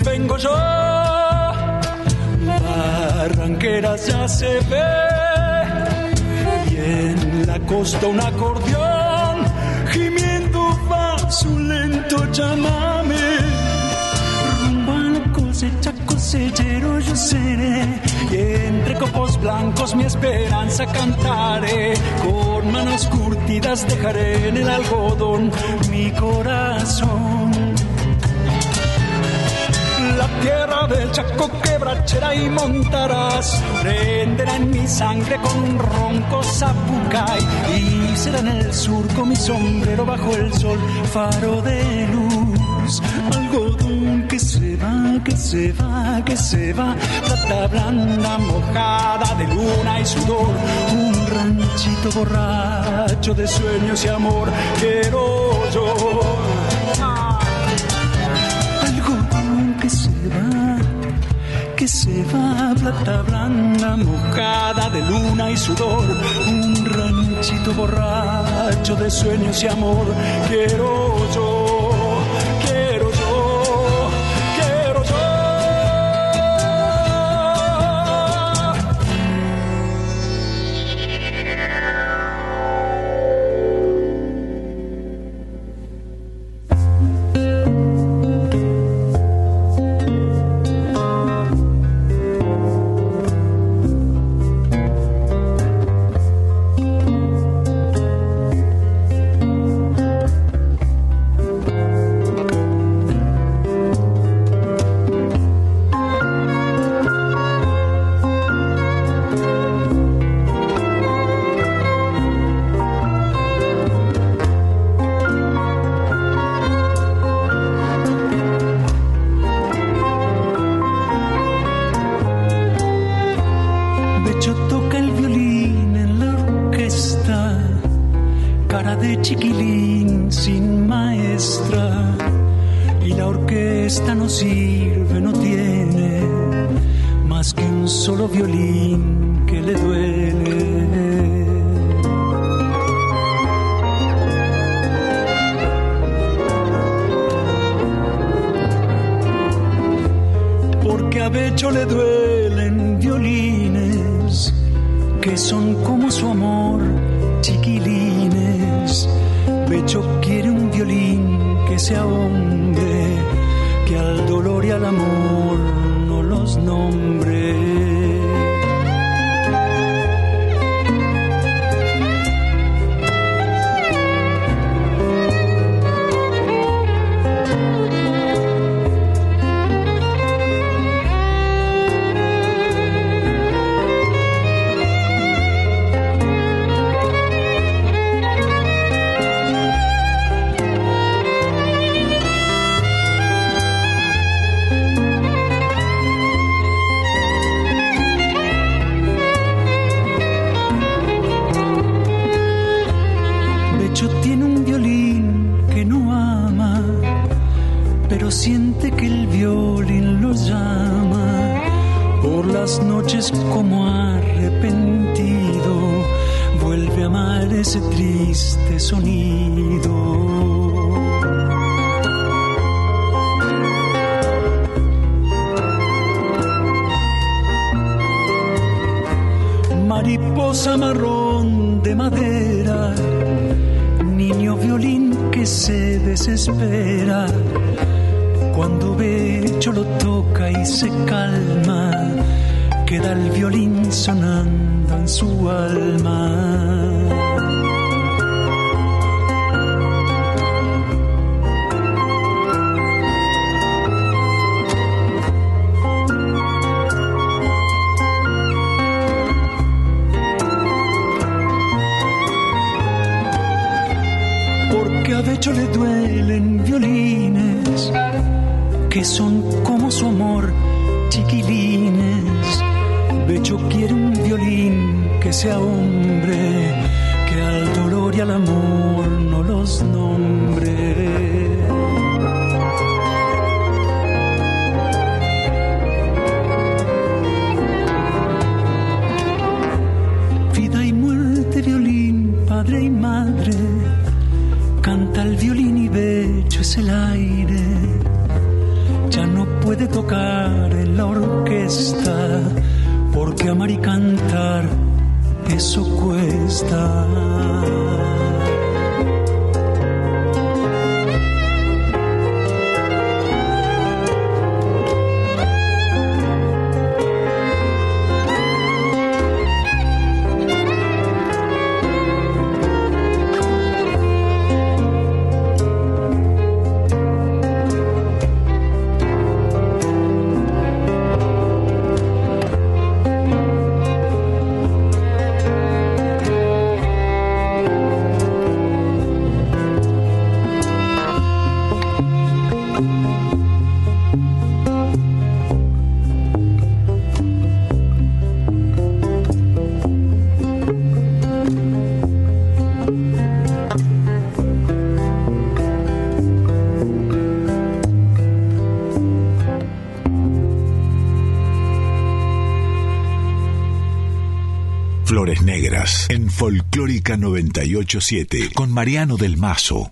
Vengo yo. Barranqueras ya se ve. Y en la costa un acordeón gimiendo va su lento llamame. Rumbo a la cosecha, cosechero yo seré. Y entre copos blancos mi esperanza cantaré. Con manos curtidas dejaré en el algodón mi corazón tierra del Chaco, quebrachera y montarás. Prenderá en mi sangre con un ronco zapucay. Y será en el surco mi sombrero bajo el sol, faro de luz. Algodón que se va, que se va, que se va. Plata blanda mojada de luna y sudor. Un ranchito borracho de sueños y amor. Quiero yo va, plata blanda, mojada de luna y sudor, un ranchito borracho de sueños y amor, quiero yo chiquilín sin maestra y la orquesta no sirve, no tiene más que un solo violín que le duele. En Folclórica 987 con Mariano del Mazo.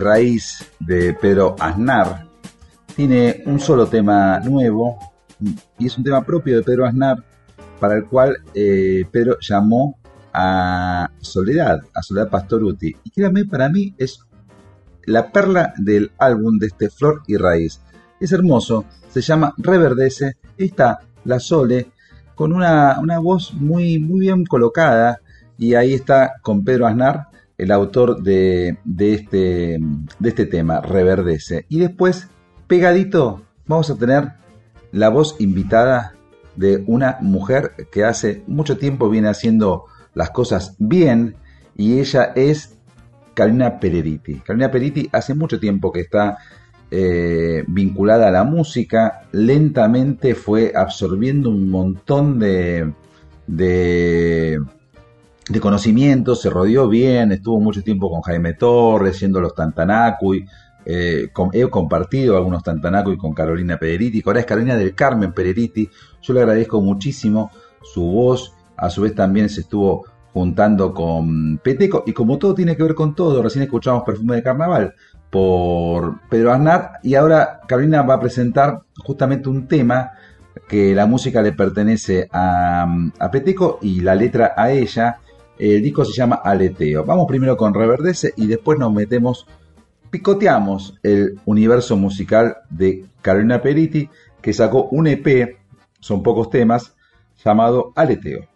Raíz de Pedro Aznar tiene un solo tema nuevo y es un tema propio de Pedro Aznar para el cual eh, Pedro llamó a Soledad, a Soledad Pastoruti. Y créanme, para mí es la perla del álbum de este Flor y Raíz. Es hermoso, se llama Reverdece, está la Sole con una, voz muy, muy bien colocada y ahí está con Pedro Aznar, el autor este, de este tema, Reverdece. Y después, pegadito, vamos a tener la voz invitada de una mujer que hace mucho tiempo viene haciendo las cosas bien y ella es Carolina Pereriti. Carolina Pereriti hace mucho tiempo que está eh, vinculada a la música, lentamente fue absorbiendo un montón de, de conocimientos, se rodeó bien, estuvo mucho tiempo con Jaime Torres, siendo los Tantanacuy, eh, he compartido algunos Tantanacuy con Carolina Pereriti, ahora es Carolina del Carmen Pereriti, yo le agradezco muchísimo su voz, a su vez también se estuvo juntando con Peteco y como todo tiene que ver con todo, recién escuchamos Perfume de Carnaval por Pedro Aznar y ahora Carolina va a presentar justamente un tema que la música le pertenece a, a Peteco y la letra a ella. El disco se llama Aleteo. Vamos primero con Reverdece y después nos metemos, picoteamos el universo musical de Carolina Periti que sacó un EP, son pocos temas, llamado Aleteo.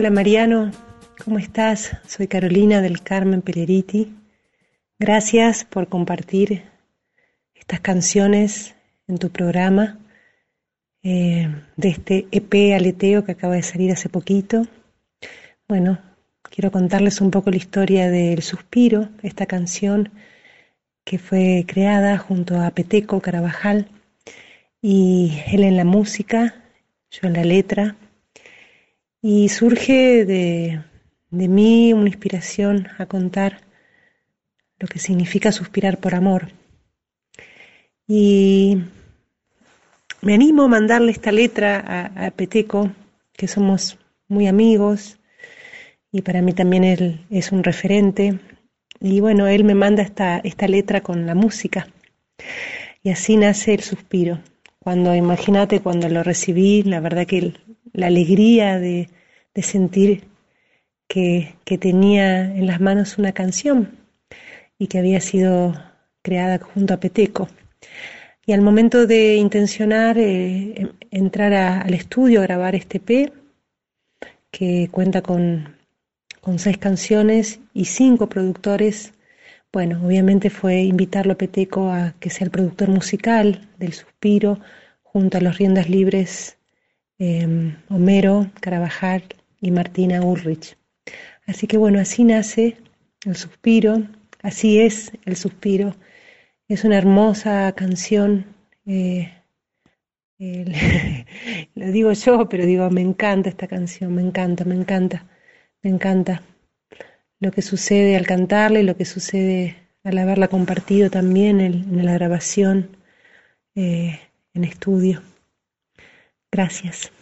Hola Mariano, ¿cómo estás? Soy Carolina del Carmen Peleriti. Gracias por compartir estas canciones en tu programa eh, de este EP Aleteo que acaba de salir hace poquito. Bueno, quiero contarles un poco la historia del Suspiro, esta canción que fue creada junto a Peteco Carabajal y él en la música, yo en la letra y surge de, mí una inspiración a contar lo que significa suspirar por amor. Y me animo a mandarle esta letra a, Peteco, que somos muy amigos y para mí también él es un referente. Y bueno, él me manda esta, esta letra con la música. Y así nace el suspiro. Cuando, imagínate, cuando lo recibí, la verdad que la alegría de, sentir que, tenía en las manos una canción y que había sido creada junto a Peteco. Y al momento de intencionar eh, entrar al estudio a grabar este P, que cuenta con, con seis canciones y cinco productores, bueno, obviamente fue invitarlo a Peteco a que sea el productor musical del Suspiro, junto a los Riendas Libres Em, Homero Carabajal y Martina Ulrich. Así que bueno, así nace el suspiro, así es el suspiro. Es una hermosa canción. Eh, (laughs) lo digo yo, pero digo, me encanta esta canción, me encanta, me encanta, me encanta lo que sucede al cantarla y lo que sucede al haberla compartido también en, la grabación eh, en estudio. Gracias.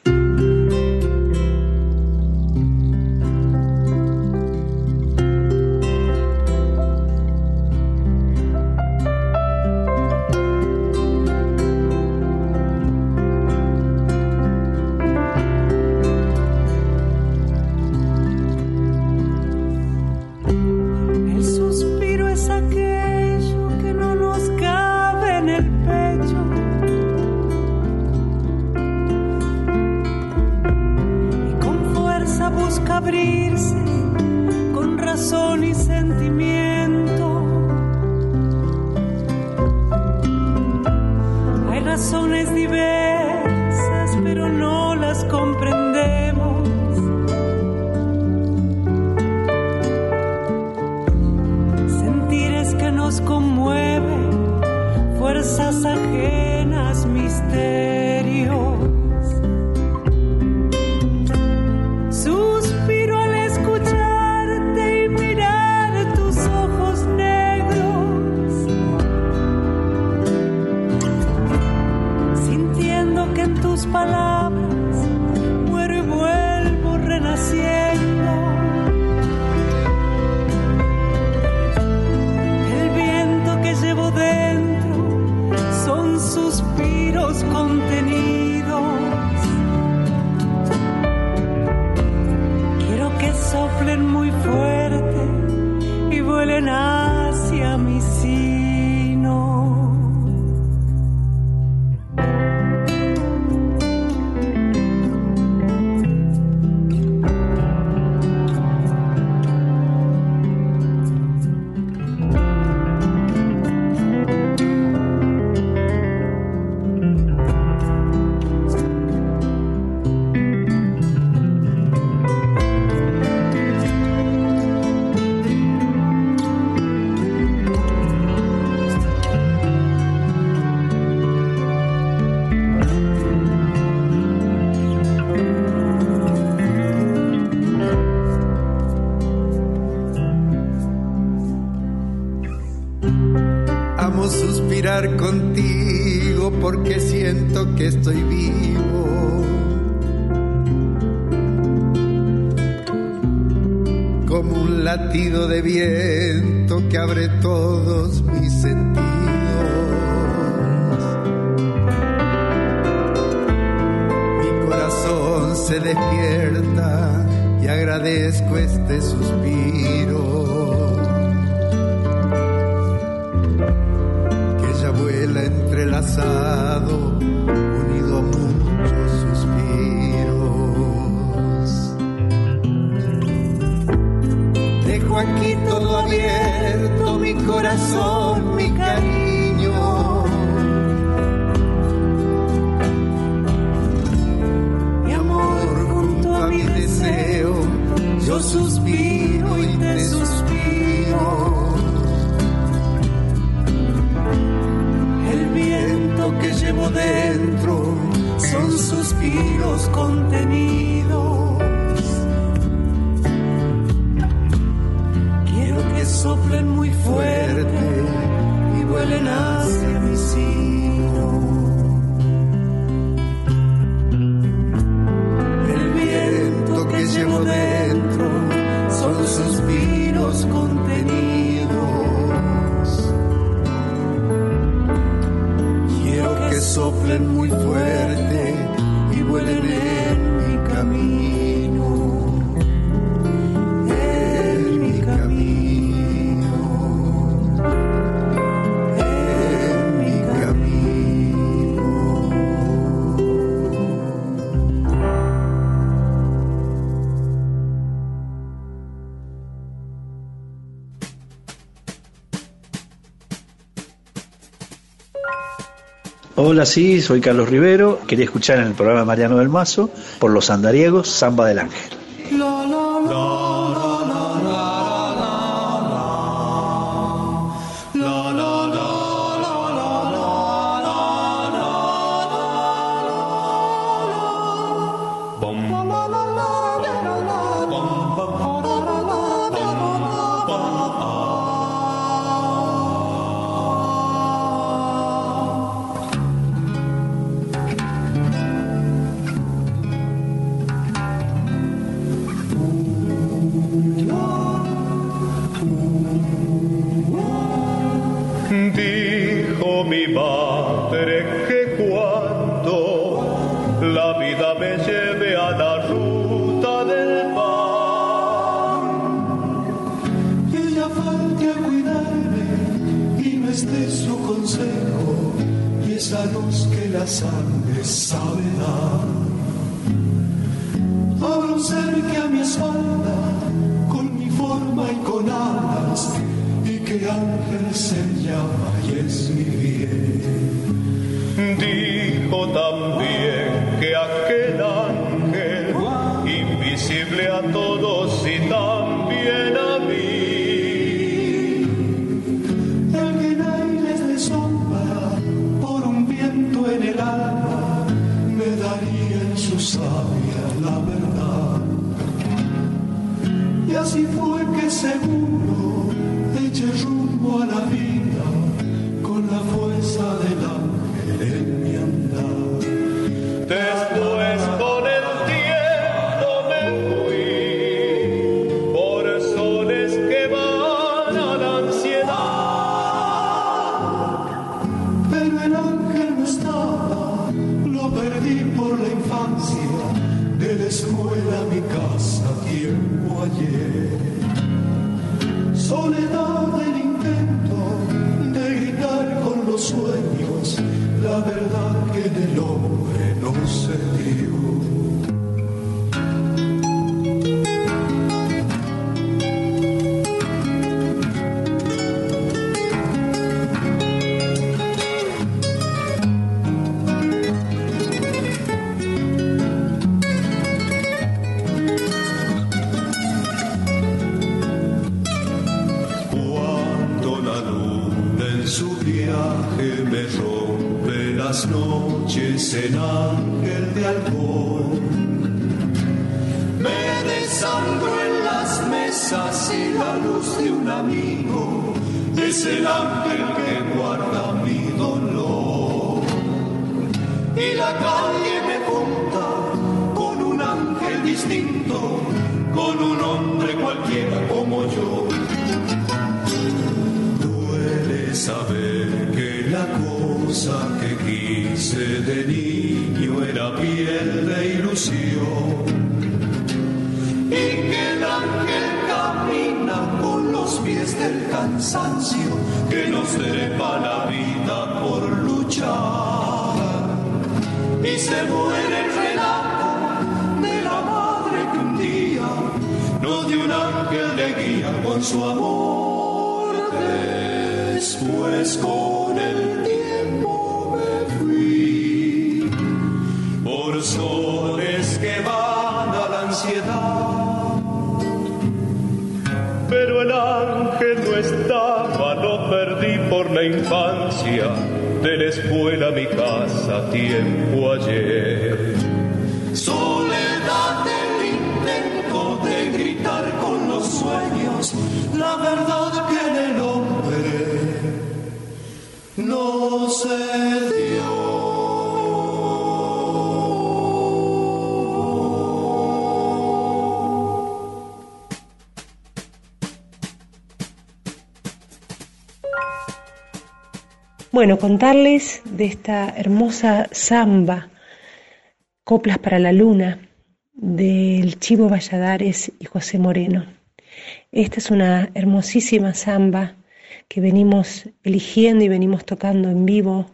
se despierta y agradezco este suspiro. Que ella vuela entrelazado unido a muchos suspiros. Dejo aquí todo abierto mi corazón Hola, sí, soy Carlos Rivero. Quería escuchar en el programa de Mariano del Mazo por los andariegos Samba del Ángel. Bueno, contarles de esta hermosa samba, Coplas para la Luna, del Chivo Valladares y José Moreno. Esta es una hermosísima samba que venimos eligiendo y venimos tocando en vivo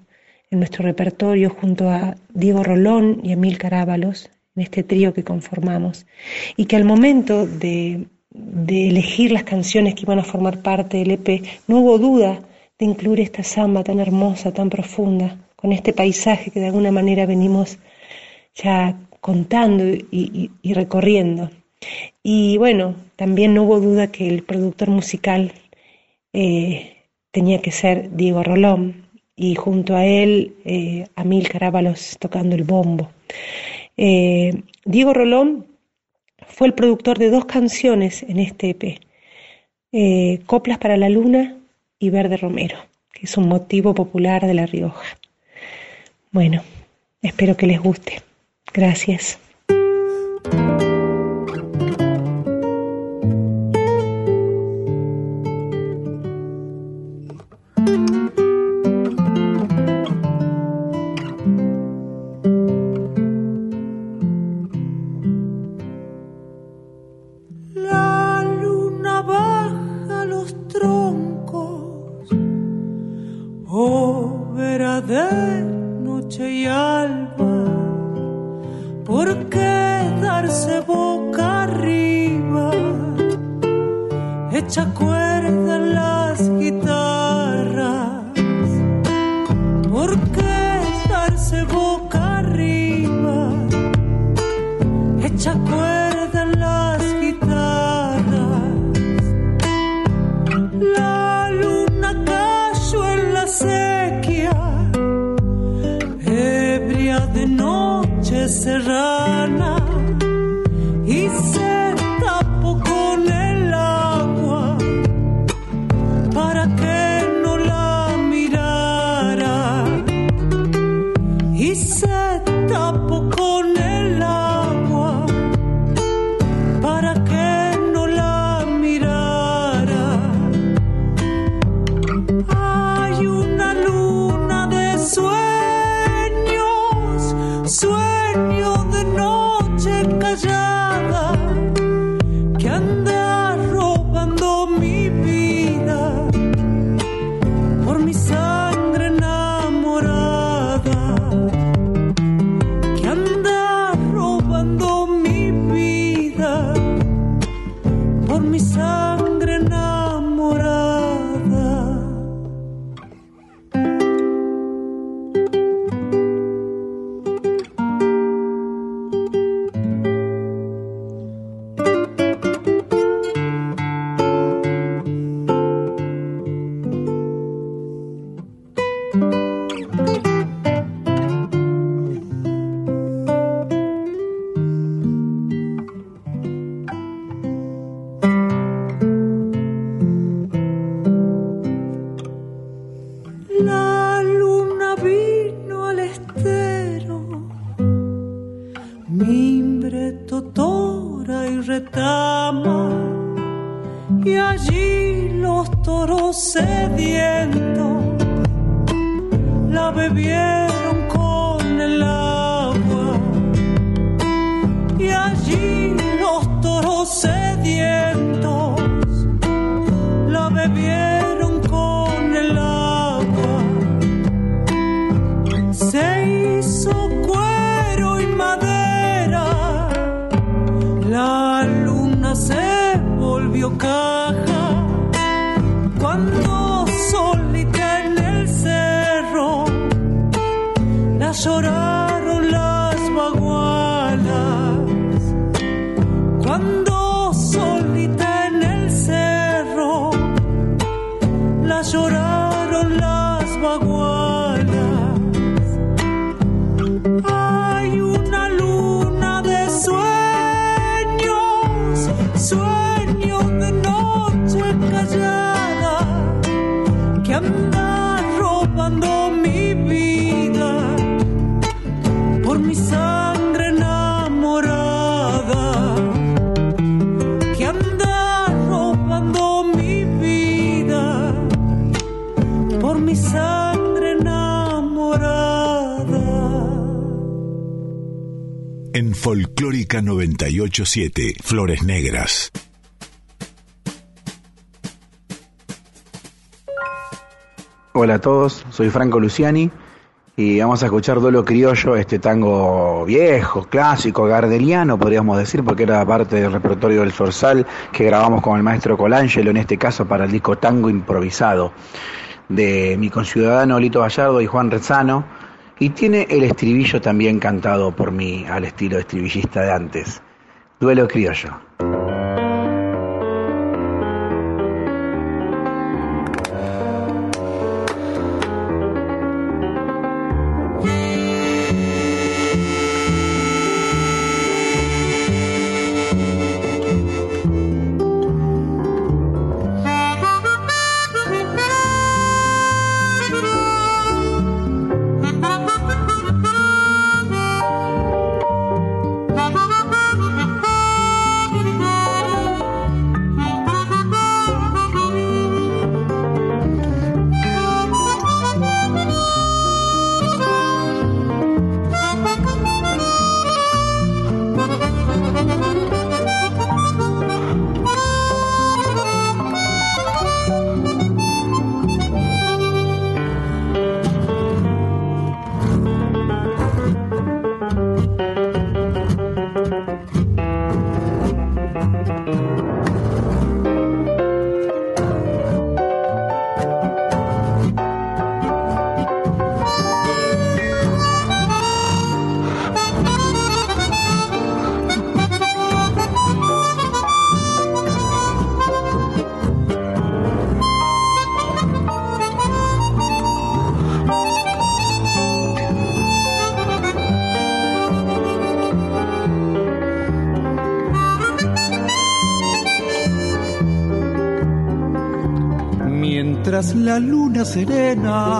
en nuestro repertorio junto a Diego Rolón y Emil Carábalos, en este trío que conformamos, y que al momento de, de elegir las canciones que iban a formar parte del EP, no hubo duda incluir esta samba tan hermosa, tan profunda, con este paisaje que de alguna manera venimos ya contando y recorriendo. Y bueno, también no hubo duda que el productor musical eh, tenía que ser Diego Rolón y junto a él eh, Amil Carábalos tocando el bombo. Eh, Diego Rolón fue el productor de dos canciones en este EP, eh, Coplas para la Luna y Verde Romero, que es un motivo popular de La Rioja. Bueno, espero que les guste. Gracias. Folclórica 987, Flores Negras. Hola a todos, soy Franco Luciani y vamos a escuchar Duelo Criollo, este tango viejo, clásico, gardeliano, podríamos decir, porque era parte del repertorio del Sorsal que grabamos con el maestro Colangelo, en este caso para el disco Tango Improvisado, de mi conciudadano Lito Gallardo y Juan Rezano, y tiene el estribillo también cantado por mí al estilo estribillista de antes. Duelo Criollo. Serena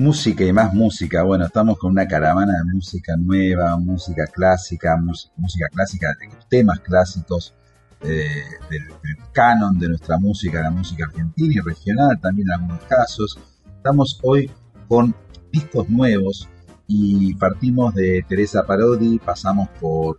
Música y más música. Bueno, estamos con una caravana de música nueva, música clásica, música clásica temas clásicos eh, del, canon de nuestra música, la música argentina y regional también en algunos casos. Estamos hoy con discos nuevos y partimos de Teresa Parodi, pasamos por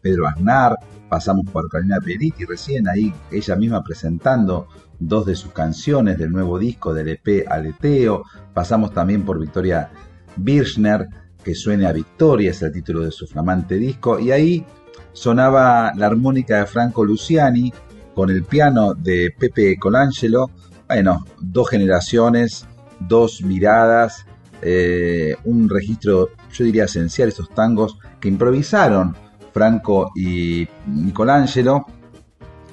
Pedro Aznar, pasamos por Carolina Peritti, recién ahí ella misma presentando dos de sus canciones del nuevo disco del EP Aleteo, pasamos también por Victoria Birchner, que suene a Victoria, es el título de su flamante disco, y ahí sonaba la armónica de Franco Luciani con el piano de Pepe Colangelo, bueno, dos generaciones, dos miradas, eh, un registro, yo diría esencial, estos tangos que improvisaron Franco y Nicolangelo,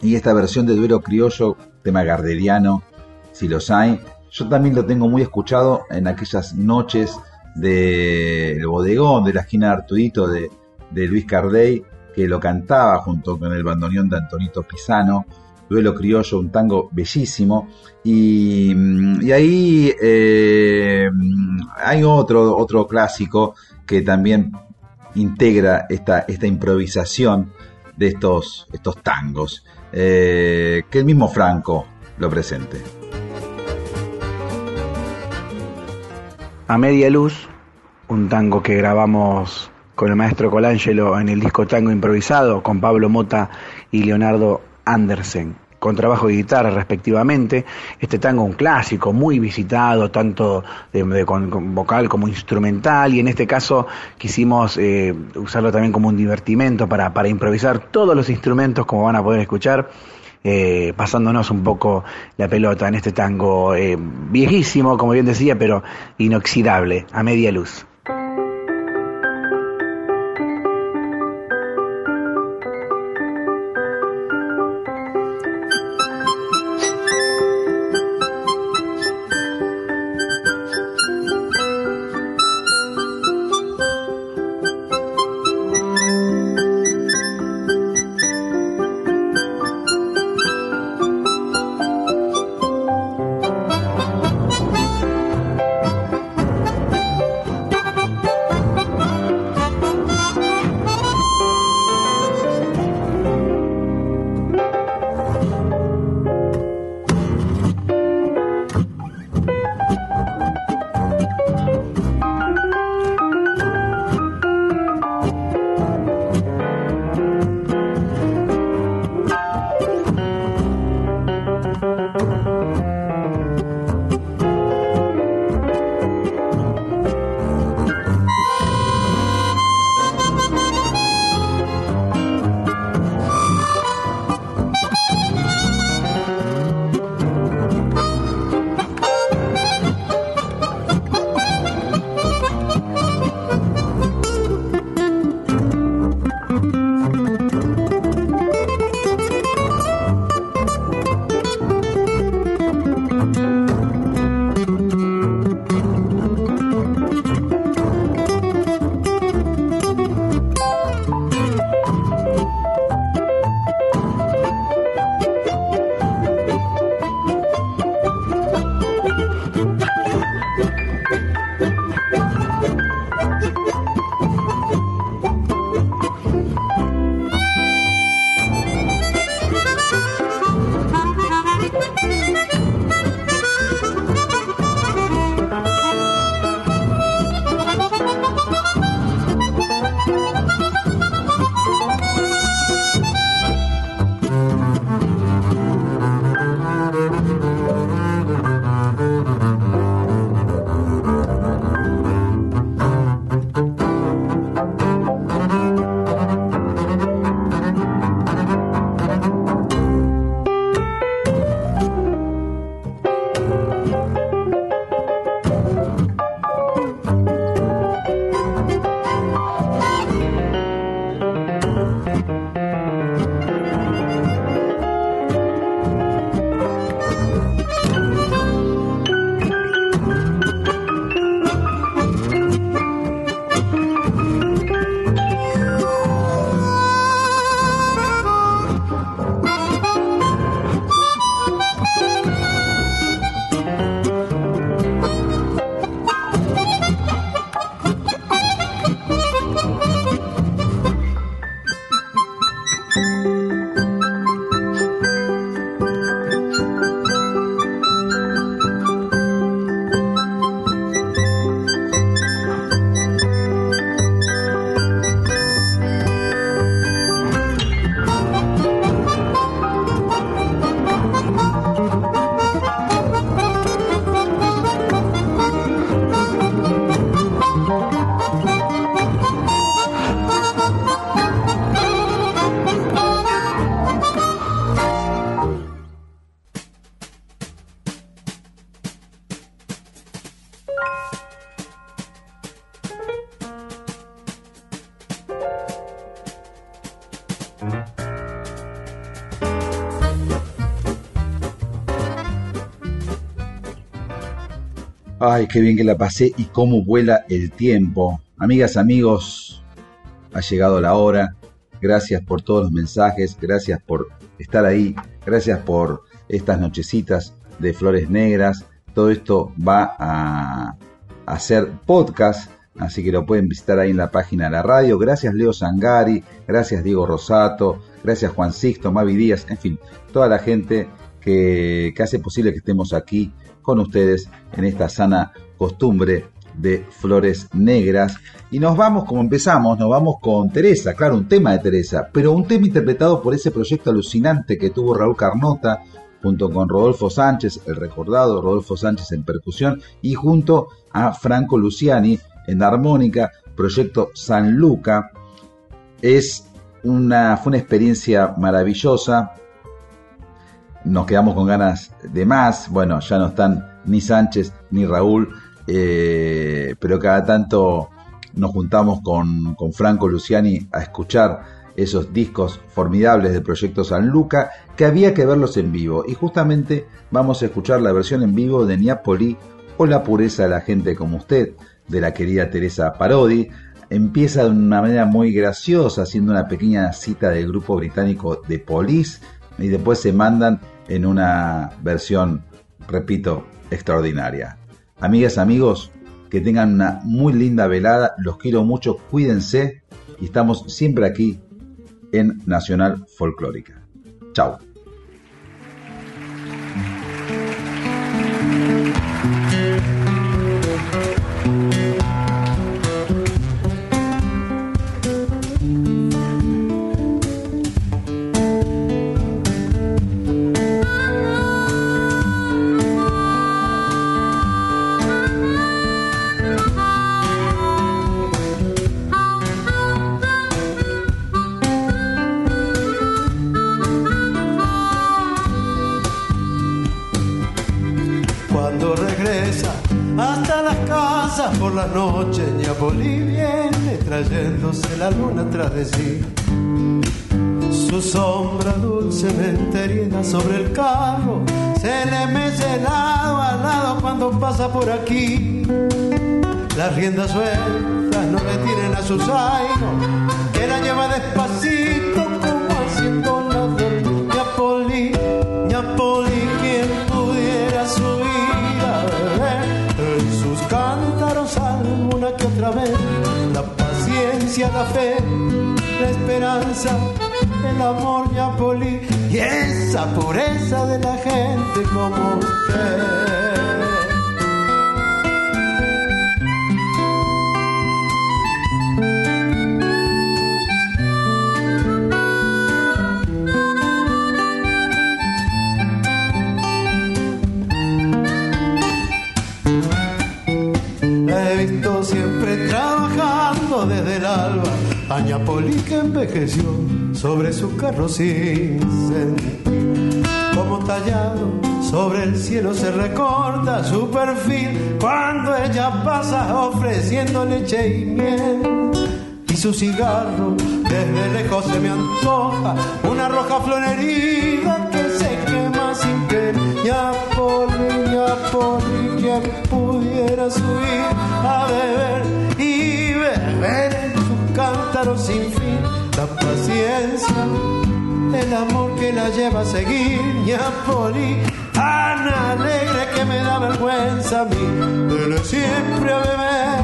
y esta versión de duelo criollo tema si los hay. Yo también lo tengo muy escuchado en aquellas noches del bodegón, de la esquina de Artudito de, Luis Cardey, que lo cantaba junto con el bandoneón de Antonito Pisano, Duelo Criollo, un tango bellísimo. Y, mm, ahí eh, hay otro, otro clásico que también integra esta, esta improvisación de estos, estos tangos. Eh, que el mismo Franco lo presente. A media luz, un tango que grabamos con el maestro Colangelo en el disco Tango Improvisado, con Pablo Mota y Leonardo Andersen con trabajo de guitarra respectivamente. Este tango un clásico, muy visitado, tanto de, con, vocal como instrumental, y en este caso quisimos eh, usarlo también como un divertimento para, para improvisar todos los instrumentos, como van a poder escuchar. Eh, pasándonos un poco la pelota en este tango eh, viejísimo, como bien decía, pero inoxidable, a media luz. Ay, qué bien que la pasé y cómo vuela el tiempo. Amigas, amigos, ha llegado la hora. Gracias por todos los mensajes, gracias por estar ahí, gracias por estas nochecitas de flores negras. Todo esto va a hacer podcast, así que lo pueden visitar ahí en la página de la radio. Gracias Leo Sangari, gracias Diego Rosato, gracias Juan Sixto, Mavi Díaz, en fin, toda la gente que, que hace posible que estemos aquí con ustedes en esta sana costumbre de flores negras. Y nos vamos, como empezamos, nos vamos con Teresa, claro, un tema de Teresa, pero un tema interpretado por ese proyecto alucinante que tuvo Raúl Carnota junto con Rodolfo Sánchez, el recordado Rodolfo Sánchez en percusión, y junto a Franco Luciani en armónica, proyecto San Luca. Es una, fue una experiencia maravillosa. Nos quedamos con ganas de más. Bueno, ya no están ni Sánchez ni Raúl, eh, pero cada tanto nos juntamos con, con Franco Luciani a escuchar esos discos formidables del proyecto San Luca, que había que verlos en vivo. Y justamente vamos a escuchar la versión en vivo de Niapoli o La pureza de la gente como usted, de la querida Teresa Parodi. Empieza de una manera muy graciosa, haciendo una pequeña cita del grupo británico The Police, y después se mandan en una versión, repito, extraordinaria. Amigas, amigos, que tengan una muy linda velada, los quiero mucho, cuídense y estamos siempre aquí en Nacional Folclórica. Chao. Riendas sueltas no le tienen a su zaino, que la lleva despacito como haciendo la de Ñapoli, Ñapoli, quien pudiera subir a beber en sus cántaros alguna que otra vez. La paciencia, la fe, la esperanza, el amor Ñapoli y esa pureza de la gente como usted. Añapoli que envejeció sobre su carro sin sentir. Como tallado sobre el cielo se recorta su perfil cuando ella pasa ofreciendo leche y miel. Y su cigarro desde lejos se me antoja una roja flor herida que se quema sin querer. Ñapoli, Ñapoli, quien pudiera subir a beber sin fin. La paciencia, el amor que la lleva a seguir. Ñapoli, tan alegre que me da vergüenza a mí, pero siempre a beber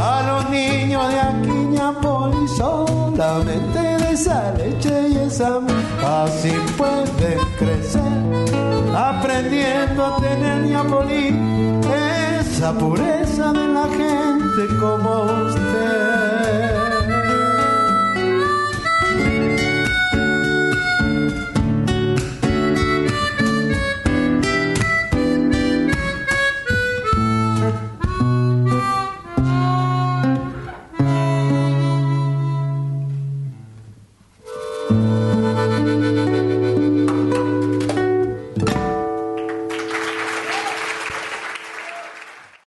a los niños de aquí. Ñapoli solamente de esa leche y esa así pueden crecer aprendiendo a tener. Ñapoli esa pureza de la gente como usted